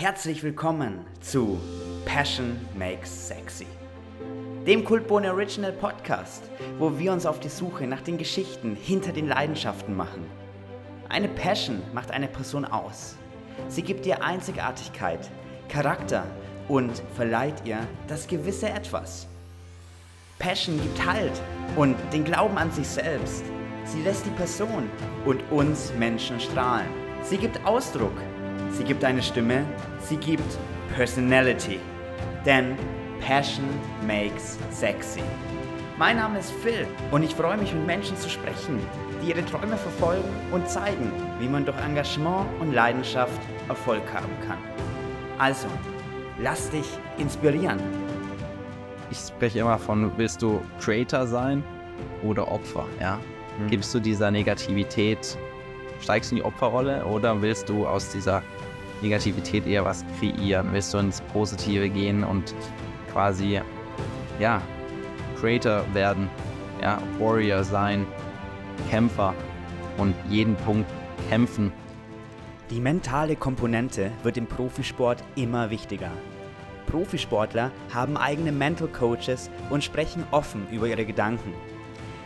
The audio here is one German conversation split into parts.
Herzlich willkommen zu Passion Makes Sexy, dem Kultbohne Original Podcast, wo wir uns auf die Suche nach den Geschichten hinter den Leidenschaften machen. Eine Passion macht eine Person aus. Sie gibt ihr Einzigartigkeit, Charakter und verleiht ihr das gewisse Etwas. Passion gibt Halt und den Glauben an sich selbst. Sie lässt die Person und uns Menschen strahlen. Sie gibt Ausdruck. Sie gibt eine Stimme. Sie gibt Personality. Denn Passion makes sexy. Mein Name ist Phil und ich freue mich, mit Menschen zu sprechen, die ihre Träume verfolgen und zeigen, wie man durch Engagement und Leidenschaft Erfolg haben kann. Also, lass dich inspirieren. Ich spreche immer von, willst du Creator sein oder Opfer? Ja? Mhm. Gibst du dieser Negativität, steigst du in die Opferrolle oder willst du aus dieser Negativität eher was kreieren? Willst du ins Positive gehen und quasi, ja, Creator werden, ja, Warrior sein, Kämpfer und jeden Punkt kämpfen? Die mentale Komponente wird im Profisport immer wichtiger. Profisportler haben eigene Mental Coaches und sprechen offen über ihre Gedanken.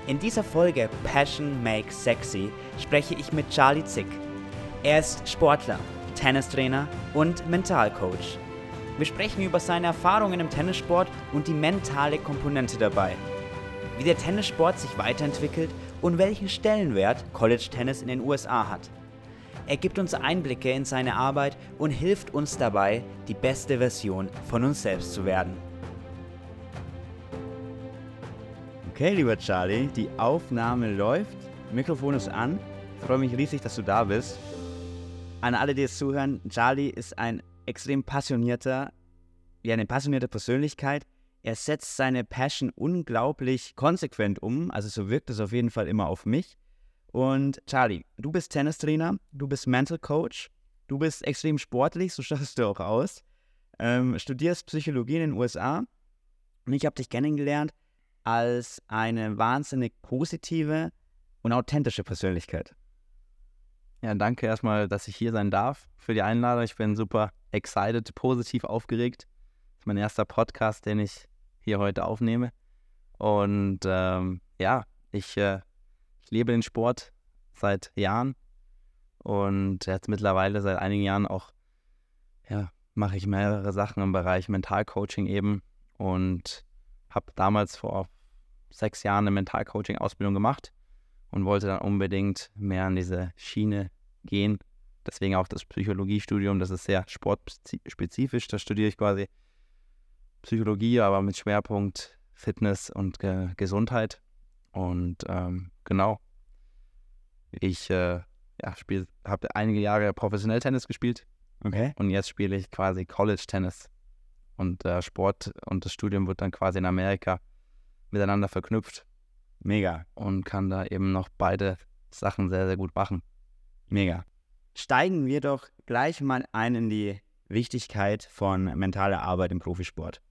In dieser Folge Passion Makes Sexy spreche ich mit Charlie Zick. Er ist Sportler, Tennistrainer und Mentalcoach. Wir sprechen über seine Erfahrungen im Tennissport und die mentale Komponente dabei. Wie der Tennissport sich weiterentwickelt und welchen Stellenwert College Tennis in den USA hat. Er gibt uns Einblicke in seine Arbeit und hilft uns dabei, die beste Version von uns selbst zu werden. Okay, lieber Charlie, die Aufnahme läuft. Mikrofon ist an. Ich freue mich riesig, dass du da bist. An alle, die es zuhören, Charlie ist ein extrem passionierter, ja, eine passionierte Persönlichkeit. Er setzt seine Passion unglaublich konsequent um, also so wirkt es auf jeden Fall immer auf mich. Und Charlie, du bist Tennistrainer, du bist Mental Coach, du bist extrem sportlich, so schaust du auch aus, ähm, studierst Psychologie in den USA und ich habe dich kennengelernt als eine wahnsinnig positive und authentische Persönlichkeit. Ja, danke erstmal, dass ich hier sein darf für die Einladung. Ich bin super excited, positiv aufgeregt. Das ist mein erster Podcast, den ich hier heute aufnehme. Und ähm, ja, ich, äh, ich lebe den Sport seit Jahren und jetzt mittlerweile seit einigen Jahren auch, ja, mache ich mehrere Sachen im Bereich Mentalcoaching eben und habe damals vor sechs Jahren eine Mentalcoaching-Ausbildung gemacht und wollte dann unbedingt mehr an diese Schiene gehen. Deswegen auch das Psychologiestudium, das ist sehr sportspezifisch. Da studiere ich quasi Psychologie, aber mit Schwerpunkt Fitness und Ge Gesundheit. Und ähm, genau, ich äh, ja, habe einige Jahre professionell Tennis gespielt. Okay. Und jetzt spiele ich quasi College Tennis. Und äh, Sport und das Studium wird dann quasi in Amerika miteinander verknüpft. Mega. Und kann da eben noch beide Sachen sehr, sehr gut machen. Mega. Steigen wir doch gleich mal ein in die Wichtigkeit von mentaler Arbeit im Profisport.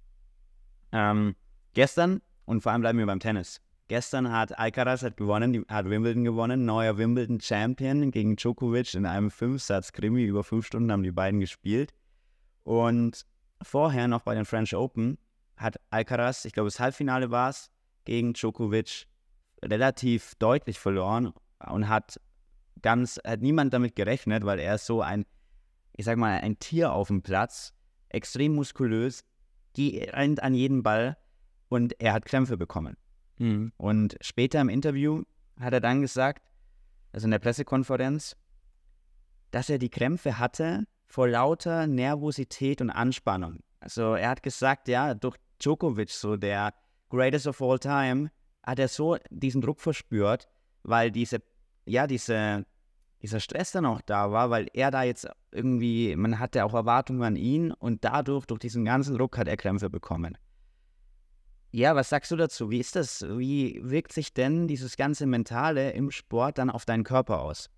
Ähm, gestern, und vor allem bleiben wir beim Tennis. Gestern hat Alcaraz hat gewonnen, hat Wimbledon gewonnen, neuer Wimbledon Champion gegen Djokovic in einem Fünfsatz-Krimi. Über fünf Stunden haben die beiden gespielt. Und vorher noch bei den French Open hat Alcaraz, ich glaube, das Halbfinale war es, gegen Djokovic relativ deutlich verloren und hat ganz, hat niemand damit gerechnet, weil er ist so ein, ich sag mal, ein Tier auf dem Platz, extrem muskulös, rennt an jeden Ball und er hat Krämpfe bekommen. Mhm. Und später im Interview hat er dann gesagt, also in der Pressekonferenz, dass er die Krämpfe hatte vor lauter Nervosität und Anspannung. Also er hat gesagt, ja, durch Djokovic, so der Greatest of All Time, hat er so diesen Druck verspürt, weil diese, ja, diese, dieser Stress dann auch da war, weil er da jetzt irgendwie, man hatte auch Erwartungen an ihn und dadurch, durch diesen ganzen Druck, hat er Krämpfe bekommen. Ja, was sagst du dazu? Wie ist das? Wie wirkt sich denn dieses ganze Mentale im Sport dann auf deinen Körper aus?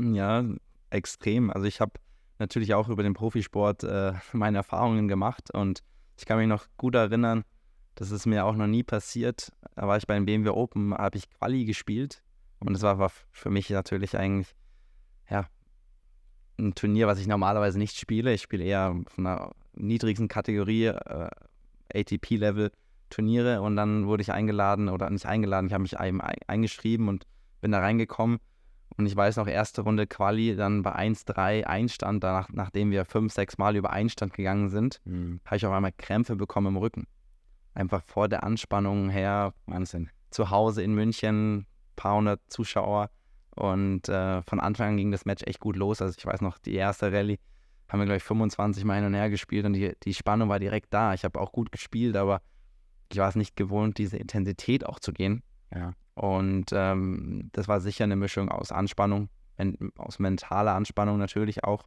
Ja, extrem. Also ich habe natürlich auch über den Profisport äh, meine Erfahrungen gemacht und ich kann mich noch gut erinnern, das ist mir auch noch nie passiert. Da war ich bei den BMW Open, habe ich Quali gespielt und das war, war für mich natürlich eigentlich, ja, ein Turnier, was ich normalerweise nicht spiele. Ich spiele eher von einer niedrigsten Kategorie, äh, ATP-Level Turniere und dann wurde ich eingeladen oder nicht eingeladen, ich habe mich ein, eingeschrieben und bin da reingekommen. Und ich weiß noch, erste Runde Quali, dann bei 1-3 Einstand, danach, nachdem wir fünf, sechs Mal über Einstand gegangen sind, mhm. habe ich auf einmal Krämpfe bekommen im Rücken. Einfach vor der Anspannung her, Wahnsinn. Zu Hause in München, paar hundert Zuschauer. Und äh, von Anfang an ging das Match echt gut los. Also ich weiß noch, die erste Rallye haben wir, glaube ich, 25 Mal hin und her gespielt und die, die Spannung war direkt da. Ich habe auch gut gespielt, aber ich war es nicht gewohnt, diese Intensität auch zu gehen. Ja. Und ähm, das war sicher eine Mischung aus Anspannung, aus mentaler Anspannung natürlich auch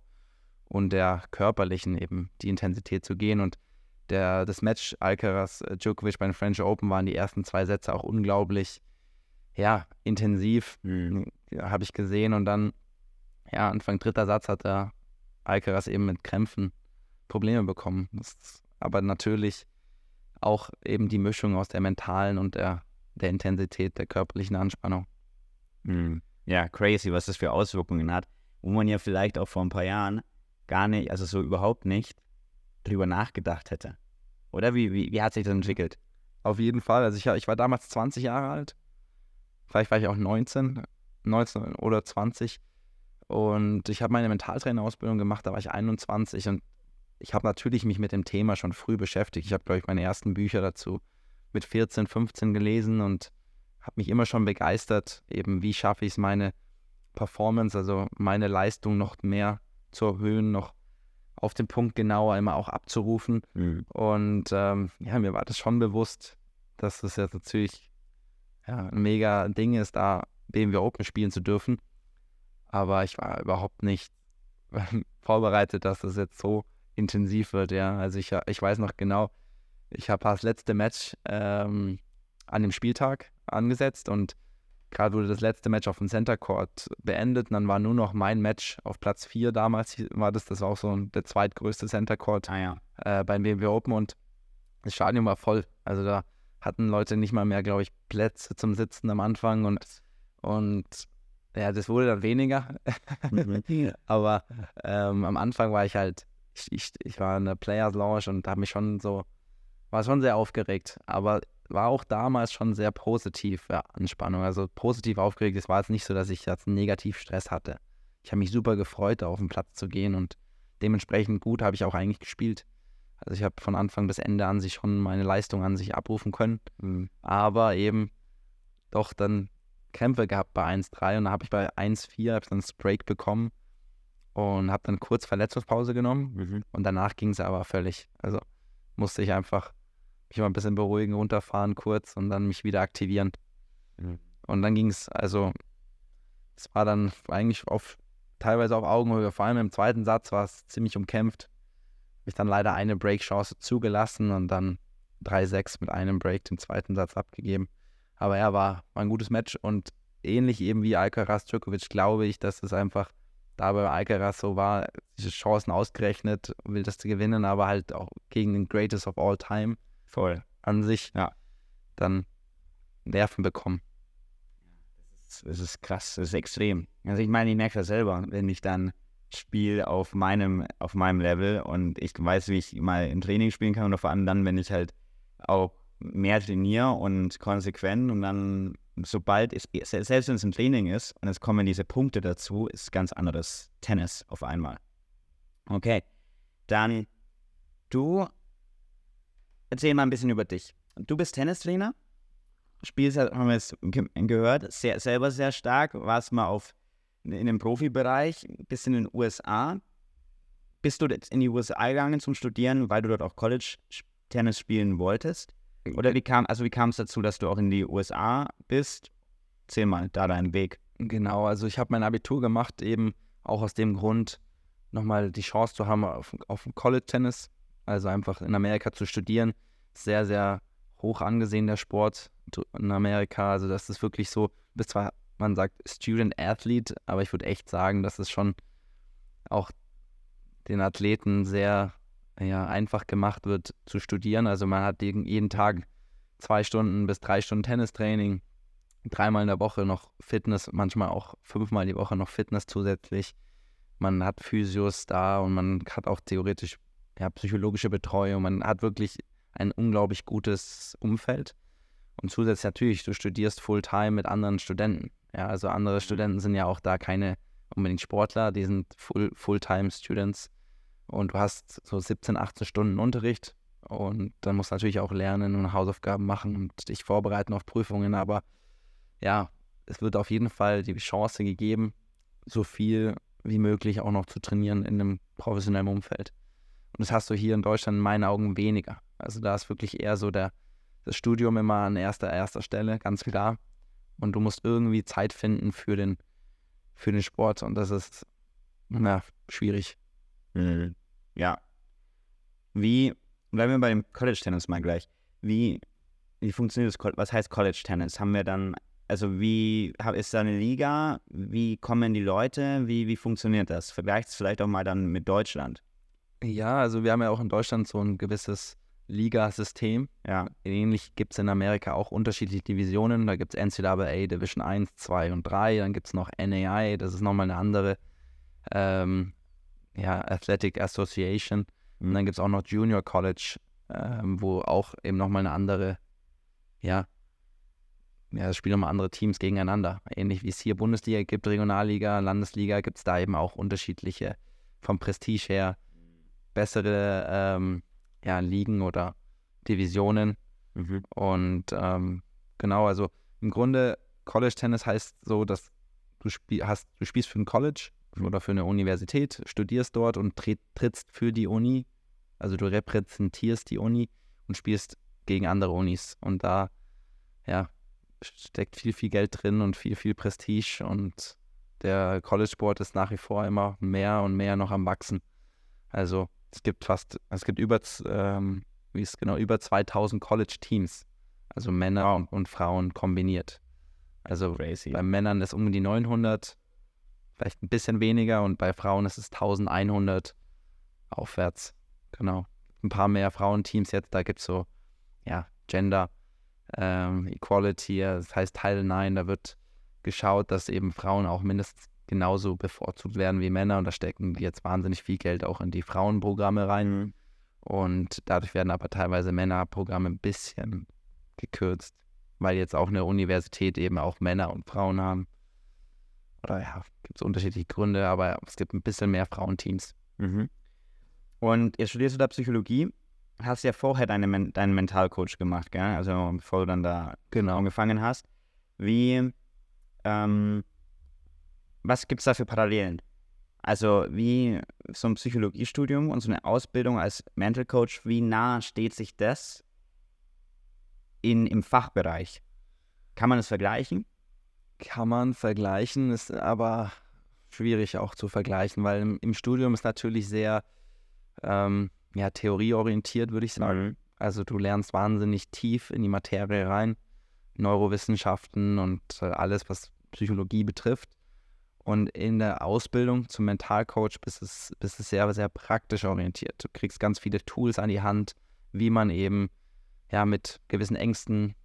und der körperlichen eben, die Intensität zu gehen. Und der, das Match Alcaraz äh, Djokovic bei den French Open waren die ersten zwei Sätze auch unglaublich, ja, intensiv, mhm. ja, habe ich gesehen. Und dann, ja, Anfang dritter Satz hat der Alcaraz eben mit Krämpfen Probleme bekommen. Das, aber natürlich auch eben die Mischung aus der mentalen und der, der Intensität der körperlichen Anspannung. Mhm. Ja, crazy, was das für Auswirkungen hat, wo man ja vielleicht auch vor ein paar Jahren gar nicht, also so überhaupt nicht drüber nachgedacht hätte. Oder wie, wie, wie hat sich das entwickelt? Auf jeden Fall. Also ich, ich war damals 20 Jahre alt. Vielleicht war ich auch 19, 19 oder 20. Und ich habe meine Mentaltrainerausbildung gemacht, da war ich 21 und ich habe natürlich mich mit dem Thema schon früh beschäftigt. Ich habe, glaube ich, meine ersten Bücher dazu mit 14, 15 gelesen und habe mich immer schon begeistert, eben wie schaffe ich es, meine Performance, also meine Leistung noch mehr zu erhöhen, noch auf den Punkt genauer immer auch abzurufen. Mhm. Und ähm, ja, mir war das schon bewusst, dass das jetzt natürlich ja, ein mega Ding ist, da BMW Open spielen zu dürfen. Aber ich war überhaupt nicht vorbereitet, dass das jetzt so intensiv wird, ja. Also ich, ich weiß noch genau, ich habe das letzte Match ähm, an dem Spieltag angesetzt und gerade wurde das letzte Match auf dem Center Court beendet und dann war nur noch mein Match auf Platz 4 damals war das, das war auch so der zweitgrößte Center Court ah, ja. äh, beim BMW Open und das Stadion war voll. Also da hatten Leute nicht mal mehr, glaube ich, Plätze zum Sitzen am Anfang und, und ja, das wurde dann weniger. Aber ähm, am Anfang war ich halt ich, ich, ich war in der Players Lounge und habe mich schon so, war schon sehr aufgeregt, aber war auch damals schon sehr positiv, ja, Anspannung. Also positiv aufgeregt. Es war jetzt nicht so, dass ich jetzt negativ Stress hatte. Ich habe mich super gefreut, auf den Platz zu gehen und dementsprechend gut habe ich auch eigentlich gespielt. Also ich habe von Anfang bis Ende an sich schon meine Leistung an sich abrufen können. Mhm. Aber eben doch dann Kämpfe gehabt bei 1-3 und dann habe ich bei 1-4 dann das Break bekommen und habe dann kurz Verletzungspause genommen mhm. und danach ging es aber völlig. Also musste ich einfach mich mal ein bisschen beruhigen, runterfahren kurz und dann mich wieder aktivieren. Mhm. Und dann ging es, also es war dann eigentlich auf teilweise auf Augenhöhe, vor allem im zweiten Satz war es ziemlich umkämpft. Habe ich dann leider eine Break-Chance zugelassen und dann 3-6 mit einem Break den zweiten Satz abgegeben. Aber er ja, war, war ein gutes Match und ähnlich eben wie Alcaraz Djokovic glaube ich, dass es einfach da bei Alcaraz so war, diese Chancen ausgerechnet, will das zu gewinnen, aber halt auch gegen den Greatest of All Time voll an sich, ja, dann Nerven bekommen. Das ist, krass, das ist extrem. Also ich meine, ich merke das selber, wenn ich dann spiele auf meinem, auf meinem Level und ich weiß, wie ich mal im Training spielen kann und vor allem dann, wenn ich halt auch mehr trainiere und konsequent und dann sobald es, selbst wenn es ein Training ist und es kommen diese Punkte dazu, ist ganz anderes Tennis auf einmal. Okay, dann du erzähl mal ein bisschen über dich. Du bist Tennistrainer, spielst, haben wir es gehört, sehr, selber sehr stark, warst mal auf, in dem Profibereich, bist in den USA. Bist du in die USA gegangen zum Studieren, weil du dort auch College-Tennis spielen wolltest? Oder wie kam, also wie kam es dazu, dass du auch in die USA bist? Erzähl mal da deinen Weg. Genau, also ich habe mein Abitur gemacht, eben auch aus dem Grund, nochmal die Chance zu haben auf, auf College-Tennis, also einfach in Amerika zu studieren. Sehr, sehr hoch angesehen, der Sport in Amerika. Also das ist wirklich so, bis zwar man sagt Student Athlete, aber ich würde echt sagen, dass es schon auch den Athleten sehr ja, einfach gemacht wird zu studieren. Also man hat jeden Tag zwei Stunden bis drei Stunden Tennistraining, dreimal in der Woche noch Fitness, manchmal auch fünfmal die Woche noch Fitness zusätzlich. man hat Physios da und man hat auch theoretisch ja, psychologische Betreuung. Man hat wirklich ein unglaublich gutes Umfeld. Und zusätzlich natürlich, du studierst Fulltime mit anderen Studenten. Ja, also andere Studenten sind ja auch da keine unbedingt Sportler, die sind Full, Fulltime-Students. Und du hast so 17, 18 Stunden Unterricht und dann musst du natürlich auch lernen und Hausaufgaben machen und dich vorbereiten auf Prüfungen. Aber ja, es wird auf jeden Fall die Chance gegeben, so viel wie möglich auch noch zu trainieren in einem professionellen Umfeld. Und das hast du hier in Deutschland in meinen Augen weniger. Also da ist wirklich eher so der, das Studium immer an erster, erster Stelle, ganz klar. Und du musst irgendwie Zeit finden für den, für den Sport und das ist na, schwierig. Mhm. Ja. Wie, bleiben wir bei dem College-Tennis mal gleich. Wie, wie funktioniert das? Was heißt College-Tennis? Haben wir dann, also wie, ist da eine Liga? Wie kommen die Leute? Wie, wie funktioniert das? Vergleicht es vielleicht auch mal dann mit Deutschland. Ja, also wir haben ja auch in Deutschland so ein gewisses Ligasystem. Ja. Ähnlich gibt es in Amerika auch unterschiedliche Divisionen. Da gibt es NCAA Division 1, 2 und 3. Dann gibt es noch NAI, das ist nochmal eine andere ähm, ja, Athletic Association. Mhm. Und dann gibt es auch noch Junior College, ähm, wo auch eben nochmal eine andere, ja, ja, es spielen nochmal andere Teams gegeneinander. Ähnlich wie es hier Bundesliga gibt, Regionalliga, Landesliga, gibt es da eben auch unterschiedliche vom Prestige her bessere ähm, ja, Ligen oder Divisionen. Mhm. Und ähm, genau, also im Grunde College Tennis heißt so, dass du, spiel hast, du spielst für ein College mhm. oder für eine Universität, studierst dort und tritt, trittst für die Uni. Also du repräsentierst die Uni und spielst gegen andere Unis. Und da ja, steckt viel, viel Geld drin und viel, viel Prestige. Und der College-Sport ist nach wie vor immer mehr und mehr noch am Wachsen. Also es gibt fast, es gibt über, ähm, wie ist genau, über 2000 College-Teams, also Männer wow. und, Frauen kombiniert. Also Crazy. bei Männern ist um die 900, vielleicht ein bisschen weniger und bei Frauen ist es 1100 aufwärts. Genau. Ein paar mehr Frauenteams jetzt, da gibt es so, ja, Gender ähm, Equality, das heißt Teil 9, da wird geschaut, dass eben Frauen auch mindestens genauso bevorzugt werden wie Männer und da stecken jetzt wahnsinnig viel Geld auch in die Frauenprogramme rein. Mhm. Und dadurch werden aber teilweise Männerprogramme ein bisschen gekürzt, weil jetzt auch eine Universität eben auch Männer und Frauen haben. Oder ja, gibt es unterschiedliche Gründe, aber es gibt ein bisschen mehr Frauenteams. Mhm. Und jetzt studierst du da Psychologie, hast ja vorher deine, deinen Mentalcoach gemacht, gell? Also bevor du dann da genau. angefangen hast. Wie, ähm, was gibt es da für Parallelen? Also wie so ein Psychologiestudium und so eine Ausbildung als Mental Coach, wie nah steht sich das in, im Fachbereich? Kann man es vergleichen? Kann man vergleichen, ist aber schwierig auch zu vergleichen, weil im, im Studium ist natürlich sehr ähm, ja, theorieorientiert, würde ich sagen. Mhm. Also du lernst wahnsinnig tief in die Materie rein, Neurowissenschaften und äh, alles, was Psychologie betrifft. Und in der Ausbildung zum Mentalcoach bist du bist es sehr, sehr praktisch orientiert. Du kriegst ganz viele Tools an die Hand, wie man eben ja mit gewissen Ängsten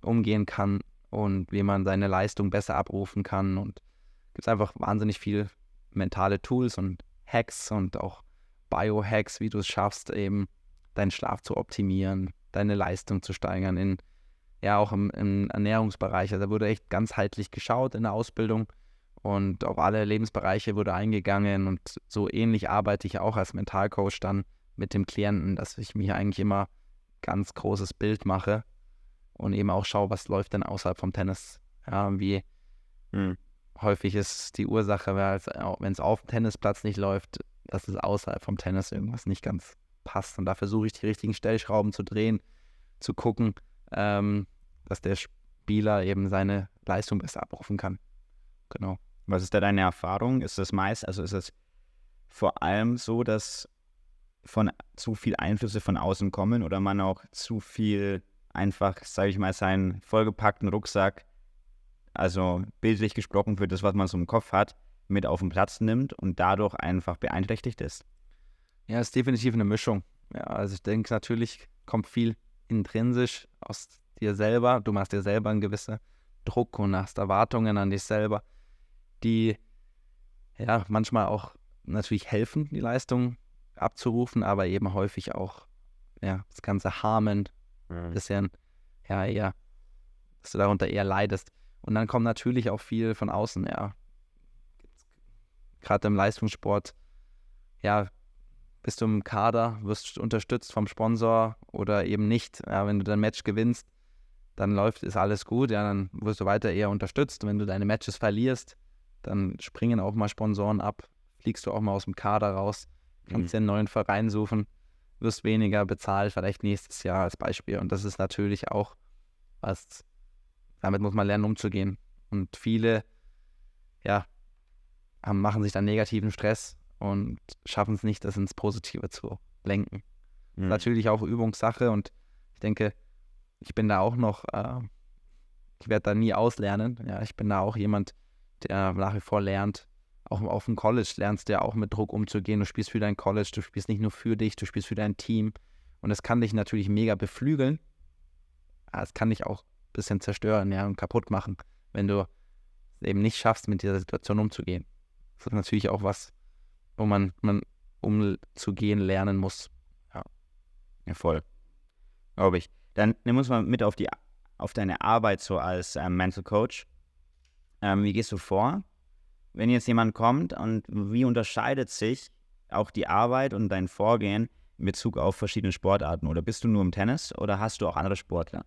umgehen kann und wie man seine Leistung besser abrufen kann. Und es gibt einfach wahnsinnig viele mentale Tools und Hacks und auch Biohacks, wie du es schaffst, eben deinen Schlaf zu optimieren, deine Leistung zu steigern in ja auch im, im Ernährungsbereich. Also da wurde echt ganzheitlich geschaut in der Ausbildung und auf alle Lebensbereiche wurde eingegangen und so ähnlich arbeite ich auch als Mentalcoach dann mit dem Klienten, dass ich mir eigentlich immer ganz großes Bild mache und eben auch schaue, was läuft denn außerhalb vom Tennis. Ja, wie hm. häufig ist die Ursache, wenn es auf dem Tennisplatz nicht läuft, dass es außerhalb vom Tennis irgendwas nicht ganz passt. Und da versuche ich die richtigen Stellschrauben zu drehen, zu gucken, ähm, dass der Spieler eben seine Leistung besser abrufen kann. Genau. Was ist da deine Erfahrung? Ist das meist, also ist es vor allem so, dass von zu viel Einflüsse von außen kommen oder man auch zu viel einfach, sage ich mal, seinen vollgepackten Rucksack, also bildlich gesprochen für das, was man so im Kopf hat, mit auf den Platz nimmt und dadurch einfach beeinträchtigt ist? Ja, ist definitiv eine Mischung. Ja, also ich denke, natürlich kommt viel intrinsisch aus dir selber, du machst dir selber einen gewissen Druck und hast Erwartungen an dich selber, die ja, manchmal auch natürlich helfen, die Leistung abzurufen, aber eben häufig auch ja, das ganze Harmen, mhm. bisschen, ja, eher, dass du darunter eher leidest. Und dann kommt natürlich auch viel von außen, ja. Gerade im Leistungssport, ja, bist du im Kader, wirst unterstützt vom Sponsor oder eben nicht. Ja, wenn du dein Match gewinnst, dann läuft, ist alles gut, ja, dann wirst du weiter eher unterstützt. wenn du deine Matches verlierst, dann springen auch mal Sponsoren ab, fliegst du auch mal aus dem Kader raus, kannst mhm. dir einen neuen Verein suchen, wirst weniger bezahlt, vielleicht nächstes Jahr als Beispiel. Und das ist natürlich auch was, damit muss man lernen umzugehen. Und viele, ja, haben, machen sich dann negativen Stress und schaffen es nicht, das ins Positive zu lenken. Mhm. Natürlich auch Übungssache und ich denke, ich bin da auch noch, äh, ich werde da nie auslernen. Ja, ich bin da auch jemand, der nach wie vor lernt. Auch auf dem College lernst du ja auch mit Druck umzugehen. Du spielst für dein College, du spielst nicht nur für dich, du spielst für dein Team. Und das kann dich natürlich mega beflügeln. Aber es kann dich auch ein bisschen zerstören ja, und kaputt machen, wenn du es eben nicht schaffst, mit dieser Situation umzugehen. Das ist natürlich auch was, wo man, man umzugehen lernen muss. Ja, ja voll. Glaube ich. Dann nimm uns mal mit auf, die, auf deine Arbeit so als ähm, Mental Coach. Ähm, wie gehst du vor, wenn jetzt jemand kommt und wie unterscheidet sich auch die Arbeit und dein Vorgehen in Bezug auf verschiedene Sportarten? Oder bist du nur im Tennis oder hast du auch andere Sportler?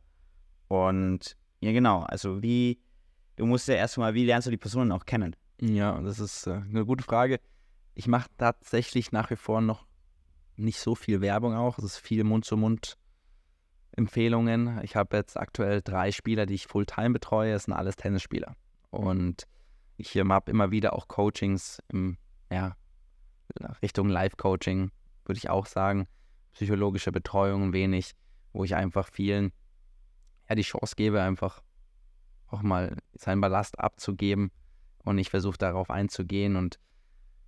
Und ja, genau, also wie, du musst ja erstmal, wie lernst du die Personen auch kennen? Ja, das ist äh, eine gute Frage. Ich mache tatsächlich nach wie vor noch nicht so viel Werbung auch. Es ist viel Mund-zu-Mund Empfehlungen. Ich habe jetzt aktuell drei Spieler, die ich Fulltime betreue. Das sind alles Tennisspieler. Und ich habe immer wieder auch Coachings im, ja, Richtung Live-Coaching, würde ich auch sagen. Psychologische Betreuung wenig, wo ich einfach vielen ja, die Chance gebe, einfach auch mal seinen Ballast abzugeben. Und ich versuche darauf einzugehen. Und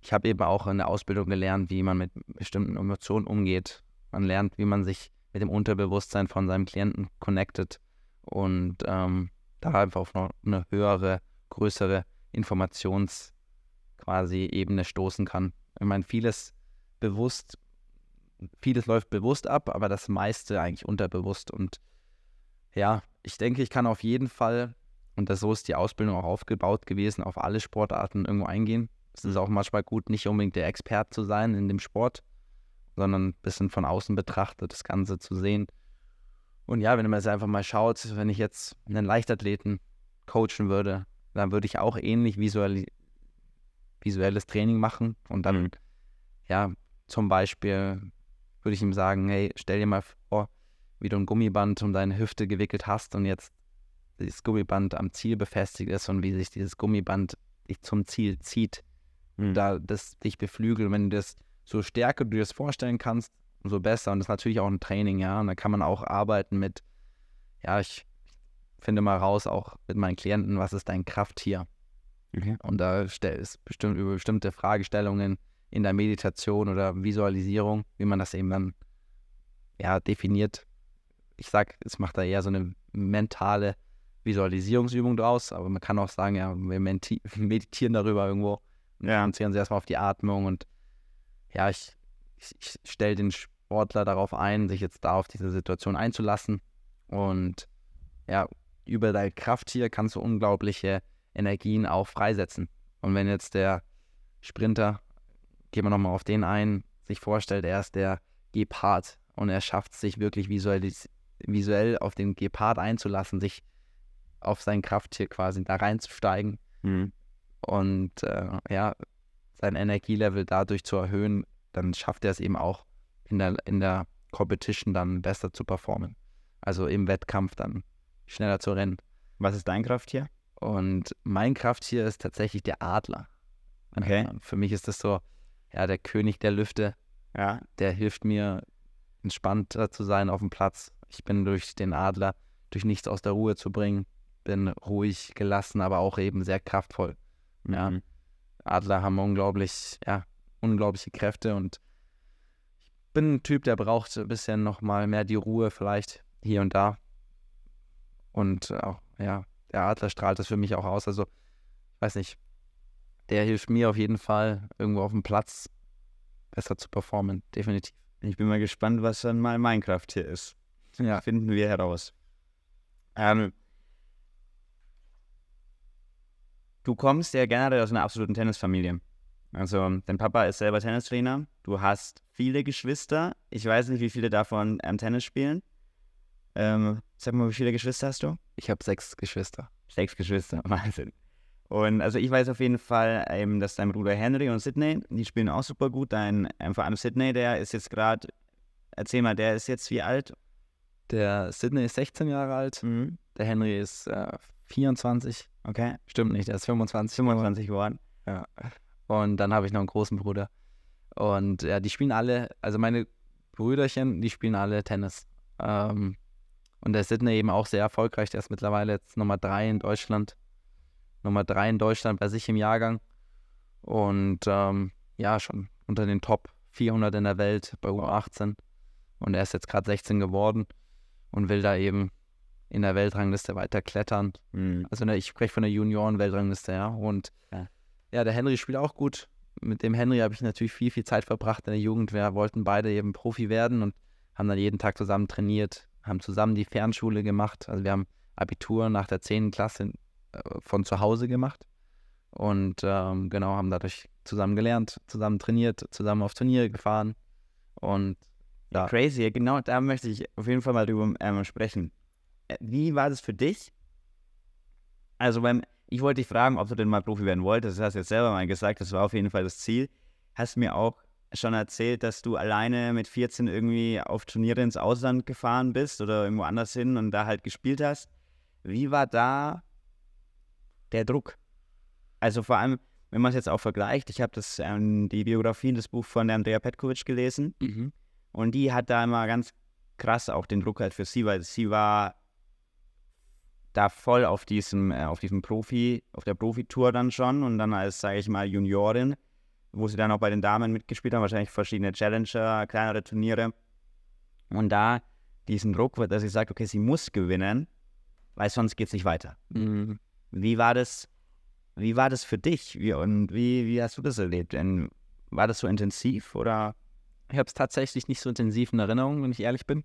ich habe eben auch in der Ausbildung gelernt, wie man mit bestimmten Emotionen umgeht. Man lernt, wie man sich mit dem Unterbewusstsein von seinem Klienten connected und ähm, da einfach auf noch eine höhere, größere Informations- quasi Ebene stoßen kann. Ich meine, vieles bewusst, vieles läuft bewusst ab, aber das meiste eigentlich unterbewusst. Und ja, ich denke, ich kann auf jeden Fall, und das, so ist die Ausbildung auch aufgebaut gewesen, auf alle Sportarten irgendwo eingehen. Es ist auch manchmal gut, nicht unbedingt der Expert zu sein in dem Sport, sondern ein bisschen von außen betrachtet, das Ganze zu sehen. Und ja, wenn man jetzt einfach mal schaut, wenn ich jetzt einen Leichtathleten coachen würde, dann würde ich auch ähnlich visuell, visuelles Training machen und dann, mhm. ja, zum Beispiel würde ich ihm sagen, hey, stell dir mal vor, wie du ein Gummiband um deine Hüfte gewickelt hast und jetzt dieses Gummiband am Ziel befestigt ist und wie sich dieses Gummiband dich zum Ziel zieht, mhm. da das dich beflügelt. Und wenn du das so stärker du dir das vorstellen kannst, umso besser. Und das ist natürlich auch ein Training, ja. Und da kann man auch arbeiten mit, ja, ich finde mal raus, auch mit meinen Klienten, was ist dein Krafttier? Okay. Und da ist bestimmt über bestimmte Fragestellungen in der Meditation oder Visualisierung, wie man das eben dann ja, definiert. Ich sag, es macht da eher so eine mentale Visualisierungsübung draus, aber man kann auch sagen, ja, wir meditieren darüber irgendwo und ja. konzentrieren uns erstmal auf die Atmung und ja, ich, ich, ich stelle den Sportler darauf ein, sich jetzt da auf diese Situation einzulassen. Und ja, über deine Kraft hier kannst du unglaubliche Energien auch freisetzen. Und wenn jetzt der Sprinter, gehen wir nochmal auf den ein, sich vorstellt, er ist der Gepard und er schafft es sich wirklich visuell, visuell auf den Gepard einzulassen, sich auf sein Krafttier quasi da reinzusteigen mhm. und äh, ja, sein Energielevel dadurch zu erhöhen, dann schafft er es eben auch in der, in der Competition dann besser zu performen. Also im Wettkampf dann schneller zu rennen. Was ist dein Krafttier? Und mein Krafttier ist tatsächlich der Adler. Okay. Äh, für mich ist das so, ja, der König der Lüfte. Ja. Der hilft mir, entspannter zu sein auf dem Platz. Ich bin durch den Adler, durch nichts aus der Ruhe zu bringen, bin ruhig, gelassen, aber auch eben sehr kraftvoll. Ja. Adler haben unglaublich, ja, unglaubliche Kräfte und ich bin ein Typ, der braucht ein bisschen nochmal mehr die Ruhe vielleicht hier und da. Und auch, ja, der Adler strahlt das für mich auch aus. Also, ich weiß nicht, der hilft mir auf jeden Fall, irgendwo auf dem Platz besser zu performen, definitiv. Ich bin mal gespannt, was dann mal Minecraft hier ist. Ja. Finden wir heraus. Ähm, du kommst ja generell aus einer absoluten Tennisfamilie. Also, dein Papa ist selber Tennistrainer. Du hast viele Geschwister. Ich weiß nicht, wie viele davon ähm, Tennis spielen. Ähm, sag mal, wie viele Geschwister hast du? Ich habe sechs Geschwister. Sechs Geschwister, Wahnsinn. Und also ich weiß auf jeden Fall, ähm, dass dein Bruder Henry und Sydney, die spielen auch super gut. Dein, ähm, vor allem Sydney, der ist jetzt gerade, erzähl mal, der ist jetzt wie alt? Der Sydney ist 16 Jahre alt, Mhm. der Henry ist äh, 24. Okay. Stimmt nicht, der ist 25. 25 geworden. Ja. Und dann habe ich noch einen großen Bruder. Und ja, die spielen alle, also meine Brüderchen, die spielen alle Tennis. Ähm, und der Sydney eben auch sehr erfolgreich. Der ist mittlerweile jetzt Nummer drei in Deutschland. Nummer drei in Deutschland bei sich im Jahrgang. Und ähm, ja, schon unter den Top 400 in der Welt bei U18. Und er ist jetzt gerade 16 geworden und will da eben in der Weltrangliste weiter klettern. Mhm. Also ne, ich spreche von der Junioren-Weltrangliste, ja. Und Ja. ja. der Henry spielt auch gut. Mit dem Henry habe ich natürlich viel, viel Zeit verbracht in der Jugend. Wir wollten beide eben Profi werden und haben dann jeden Tag zusammen trainiert, haben zusammen die Fernschule gemacht. Also wir haben Abitur nach der 10. Klasse äh, von zu Hause gemacht. Und ähm, genau, haben dadurch zusammen gelernt, zusammen trainiert, zusammen auf Turniere gefahren. Und Ja. Crazy, genau, da möchte ich auf jeden Fall mal drüber ähm, sprechen. Äh, Wie war das für dich? Also beim, ich wollte dich fragen, ob du denn mal Profi werden wolltest. Das hast du jetzt selber mal gesagt, das war auf jeden Fall das Ziel. Hast mir auch schon erzählt, dass du alleine mit 14 irgendwie auf Turniere ins Ausland gefahren bist oder irgendwo anders hin und da halt gespielt hast. Wie war da der Druck? Also vor allem, wenn man es jetzt auch vergleicht, ich habe das ähm, die Biografie, das Buch von der Andrea Petkovic gelesen und die hat da immer ganz krass auch den Druck halt für sie, weil sie war da voll auf diesem, äh, auf diesem Profi, auf der Profitour dann schon und dann als, sage ich mal, Juniorin, wo sie dann auch bei den Damen mitgespielt haben, wahrscheinlich verschiedene Challenger, kleinere Turniere. Und da diesen Druck, dass sie sagt, okay, sie muss gewinnen, weil sonst geht es nicht weiter. Mhm. Wie war das, wie war das für dich? Wie, und wie, wie hast du das erlebt? Denn war das so intensiv oder? Ich habe es tatsächlich nicht so intensiv in Erinnerung, wenn ich ehrlich bin.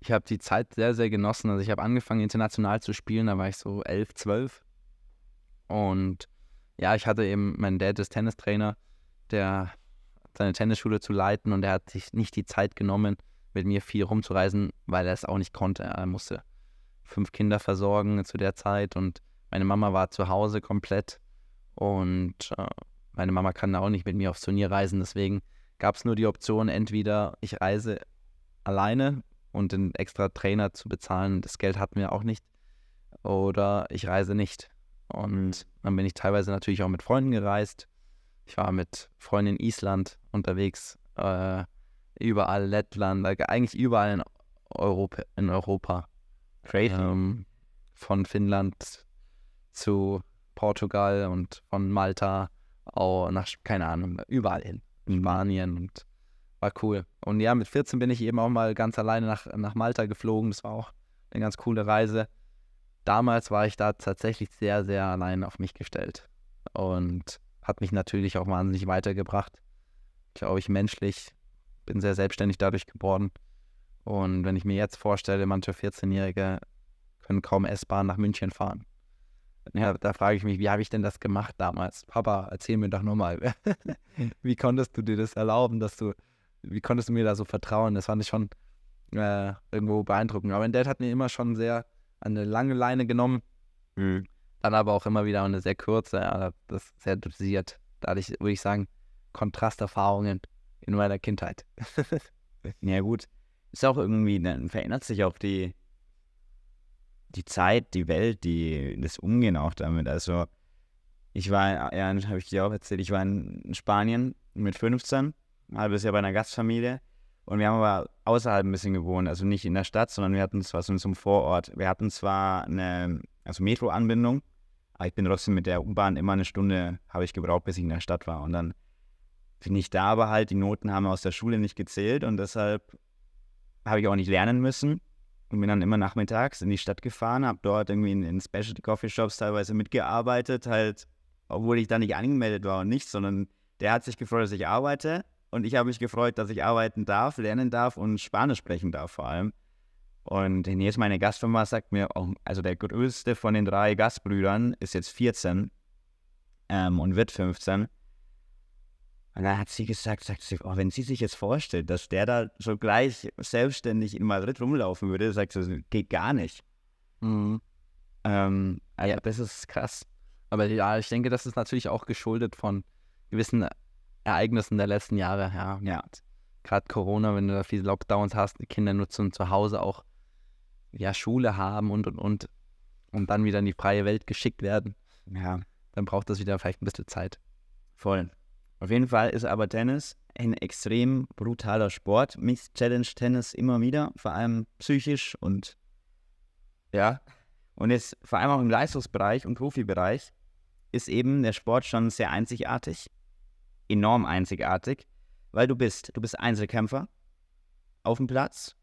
Ich habe die Zeit sehr, sehr genossen. Also ich habe angefangen, international zu spielen, da war ich so elf, zwölf. Und ja, ich hatte eben, mein Dad ist Tennistrainer, der seine Tennisschule zu leiten und er hat sich nicht die Zeit genommen, mit mir viel rumzureisen, weil er es auch nicht konnte. Er musste fünf Kinder versorgen zu der Zeit und meine Mama war zu Hause komplett und äh, meine Mama kann auch nicht mit mir aufs Turnier reisen, deswegen gab es nur die Option, entweder ich reise alleine und den extra Trainer zu bezahlen, das Geld hatten wir auch nicht, oder ich reise nicht. Und dann bin ich teilweise natürlich auch mit Freunden gereist. Ich war mit Freunden in Island unterwegs, äh, überall Lettland, äh, eigentlich überall in Europa. In Europa. Crazy. Ähm, von Finnland zu Portugal und von Malta auch nach, keine Ahnung, überall hin. Mhm. Spanien und war cool. Und ja, mit 14 bin ich eben auch mal ganz alleine nach, nach Malta geflogen. Das war auch eine ganz coole Reise. Damals war ich da tatsächlich sehr, sehr allein auf mich gestellt und hat mich natürlich auch wahnsinnig weitergebracht. Glaube ich, menschlich. Bin sehr selbstständig dadurch geworden. Und wenn ich mir jetzt vorstelle, manche 14-Jährige können kaum S-Bahn nach München fahren. Ja, da frage ich mich, wie habe ich denn das gemacht damals? Papa, erzähl mir doch nochmal. wie konntest du dir das erlauben, dass du, wie konntest du mir da so vertrauen? Das fand ich schon äh, irgendwo beeindruckend. Aber mein Dad hat mir immer schon sehr an eine lange Leine genommen, Mhm. dann aber auch immer wieder eine sehr kurze, ja, das sehr dosiert. Dadurch würde ich sagen, Kontrasterfahrungen in meiner Kindheit. Ja, gut. Ist auch irgendwie, dann verändert sich auch die, die Zeit, die Welt, die, das Umgehen auch damit. Also, ich war, ja, habe ich dir auch erzählt, ich war in Spanien mit 15, ein halbes Jahr bei einer Gastfamilie. Und wir haben aber außerhalb ein bisschen gewohnt, also nicht in der Stadt, sondern wir hatten zwar so in so einem Vorort. Wir hatten zwar eine also Metro-Anbindung, aber ich bin trotzdem mit der U-Bahn immer eine Stunde, habe ich gebraucht, bis ich in der Stadt war. Und dann bin ich da, aber halt die Noten haben aus der Schule nicht gezählt und deshalb habe ich auch nicht lernen müssen und bin dann immer nachmittags in die Stadt gefahren, habe dort irgendwie in, in Specialty Coffee Shops teilweise mitgearbeitet, halt obwohl ich da nicht angemeldet war und nichts, sondern der hat sich gefreut, dass ich arbeite und ich habe mich gefreut, dass ich arbeiten darf, lernen darf und Spanisch sprechen darf vor allem. Und jetzt meine Gastfirma sagt mir, oh, also der größte von den drei Gastbrüdern ist jetzt 14 ähm, und wird 15. Und dann hat sie gesagt, sagt sie, oh, wenn sie sich jetzt vorstellt, dass der da so gleich selbstständig in Madrid rumlaufen würde, sagt sie, geht gar nicht. Mhm. Ähm, ja, das ist krass. Aber ja, ich denke, das ist natürlich auch geschuldet von gewissen Ereignissen der letzten Jahre. Ja, Ja. gerade Corona, wenn du da viele Lockdowns hast, die Kinder nur zum zu Hause auch ja, Schule haben und und und und dann wieder in die freie Welt geschickt werden, Ja, dann braucht das wieder vielleicht ein bisschen Zeit. voll. Auf jeden Fall ist aber Tennis ein extrem brutaler Sport. Mich challenge Tennis immer wieder, vor allem psychisch und ja. Und jetzt vor allem auch im Leistungsbereich und Profibereich ist eben der Sport schon sehr einzigartig, enorm einzigartig, weil du bist, du bist Einzelkämpfer auf dem Platz.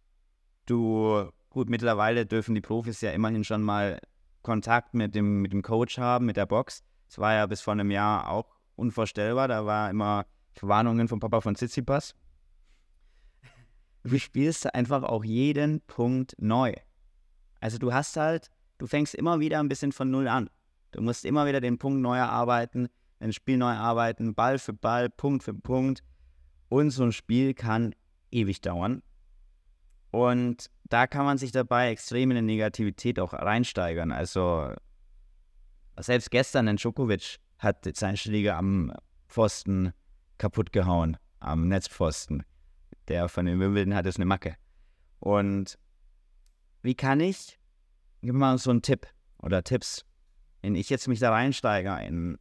Du, gut, mittlerweile dürfen die Profis ja immerhin schon mal Kontakt mit dem, mit dem Coach haben, mit der Box. Das war ja bis vor einem Jahr auch unvorstellbar. Da war immer Warnungen vom Papa von Tsitsipas. Du spielst einfach auch jeden Punkt neu. Also du hast halt, du fängst immer wieder ein bisschen von Null an. Du musst immer wieder den Punkt neu erarbeiten, ein Spiel neu arbeiten, Ball für Ball, Punkt für Punkt. Und so ein Spiel kann ewig dauern. Und da kann man sich dabei extrem in die Negativität auch reinsteigern. Also selbst gestern ein Djokovic hat seinen Schläger am Pfosten kaputt gehauen, am Netzpfosten. Der von den Wimbledon hat jetzt eine Macke. Und wie kann ich, gib mal so einen Tipp oder Tipps, wenn ich jetzt mich da reinsteige, in,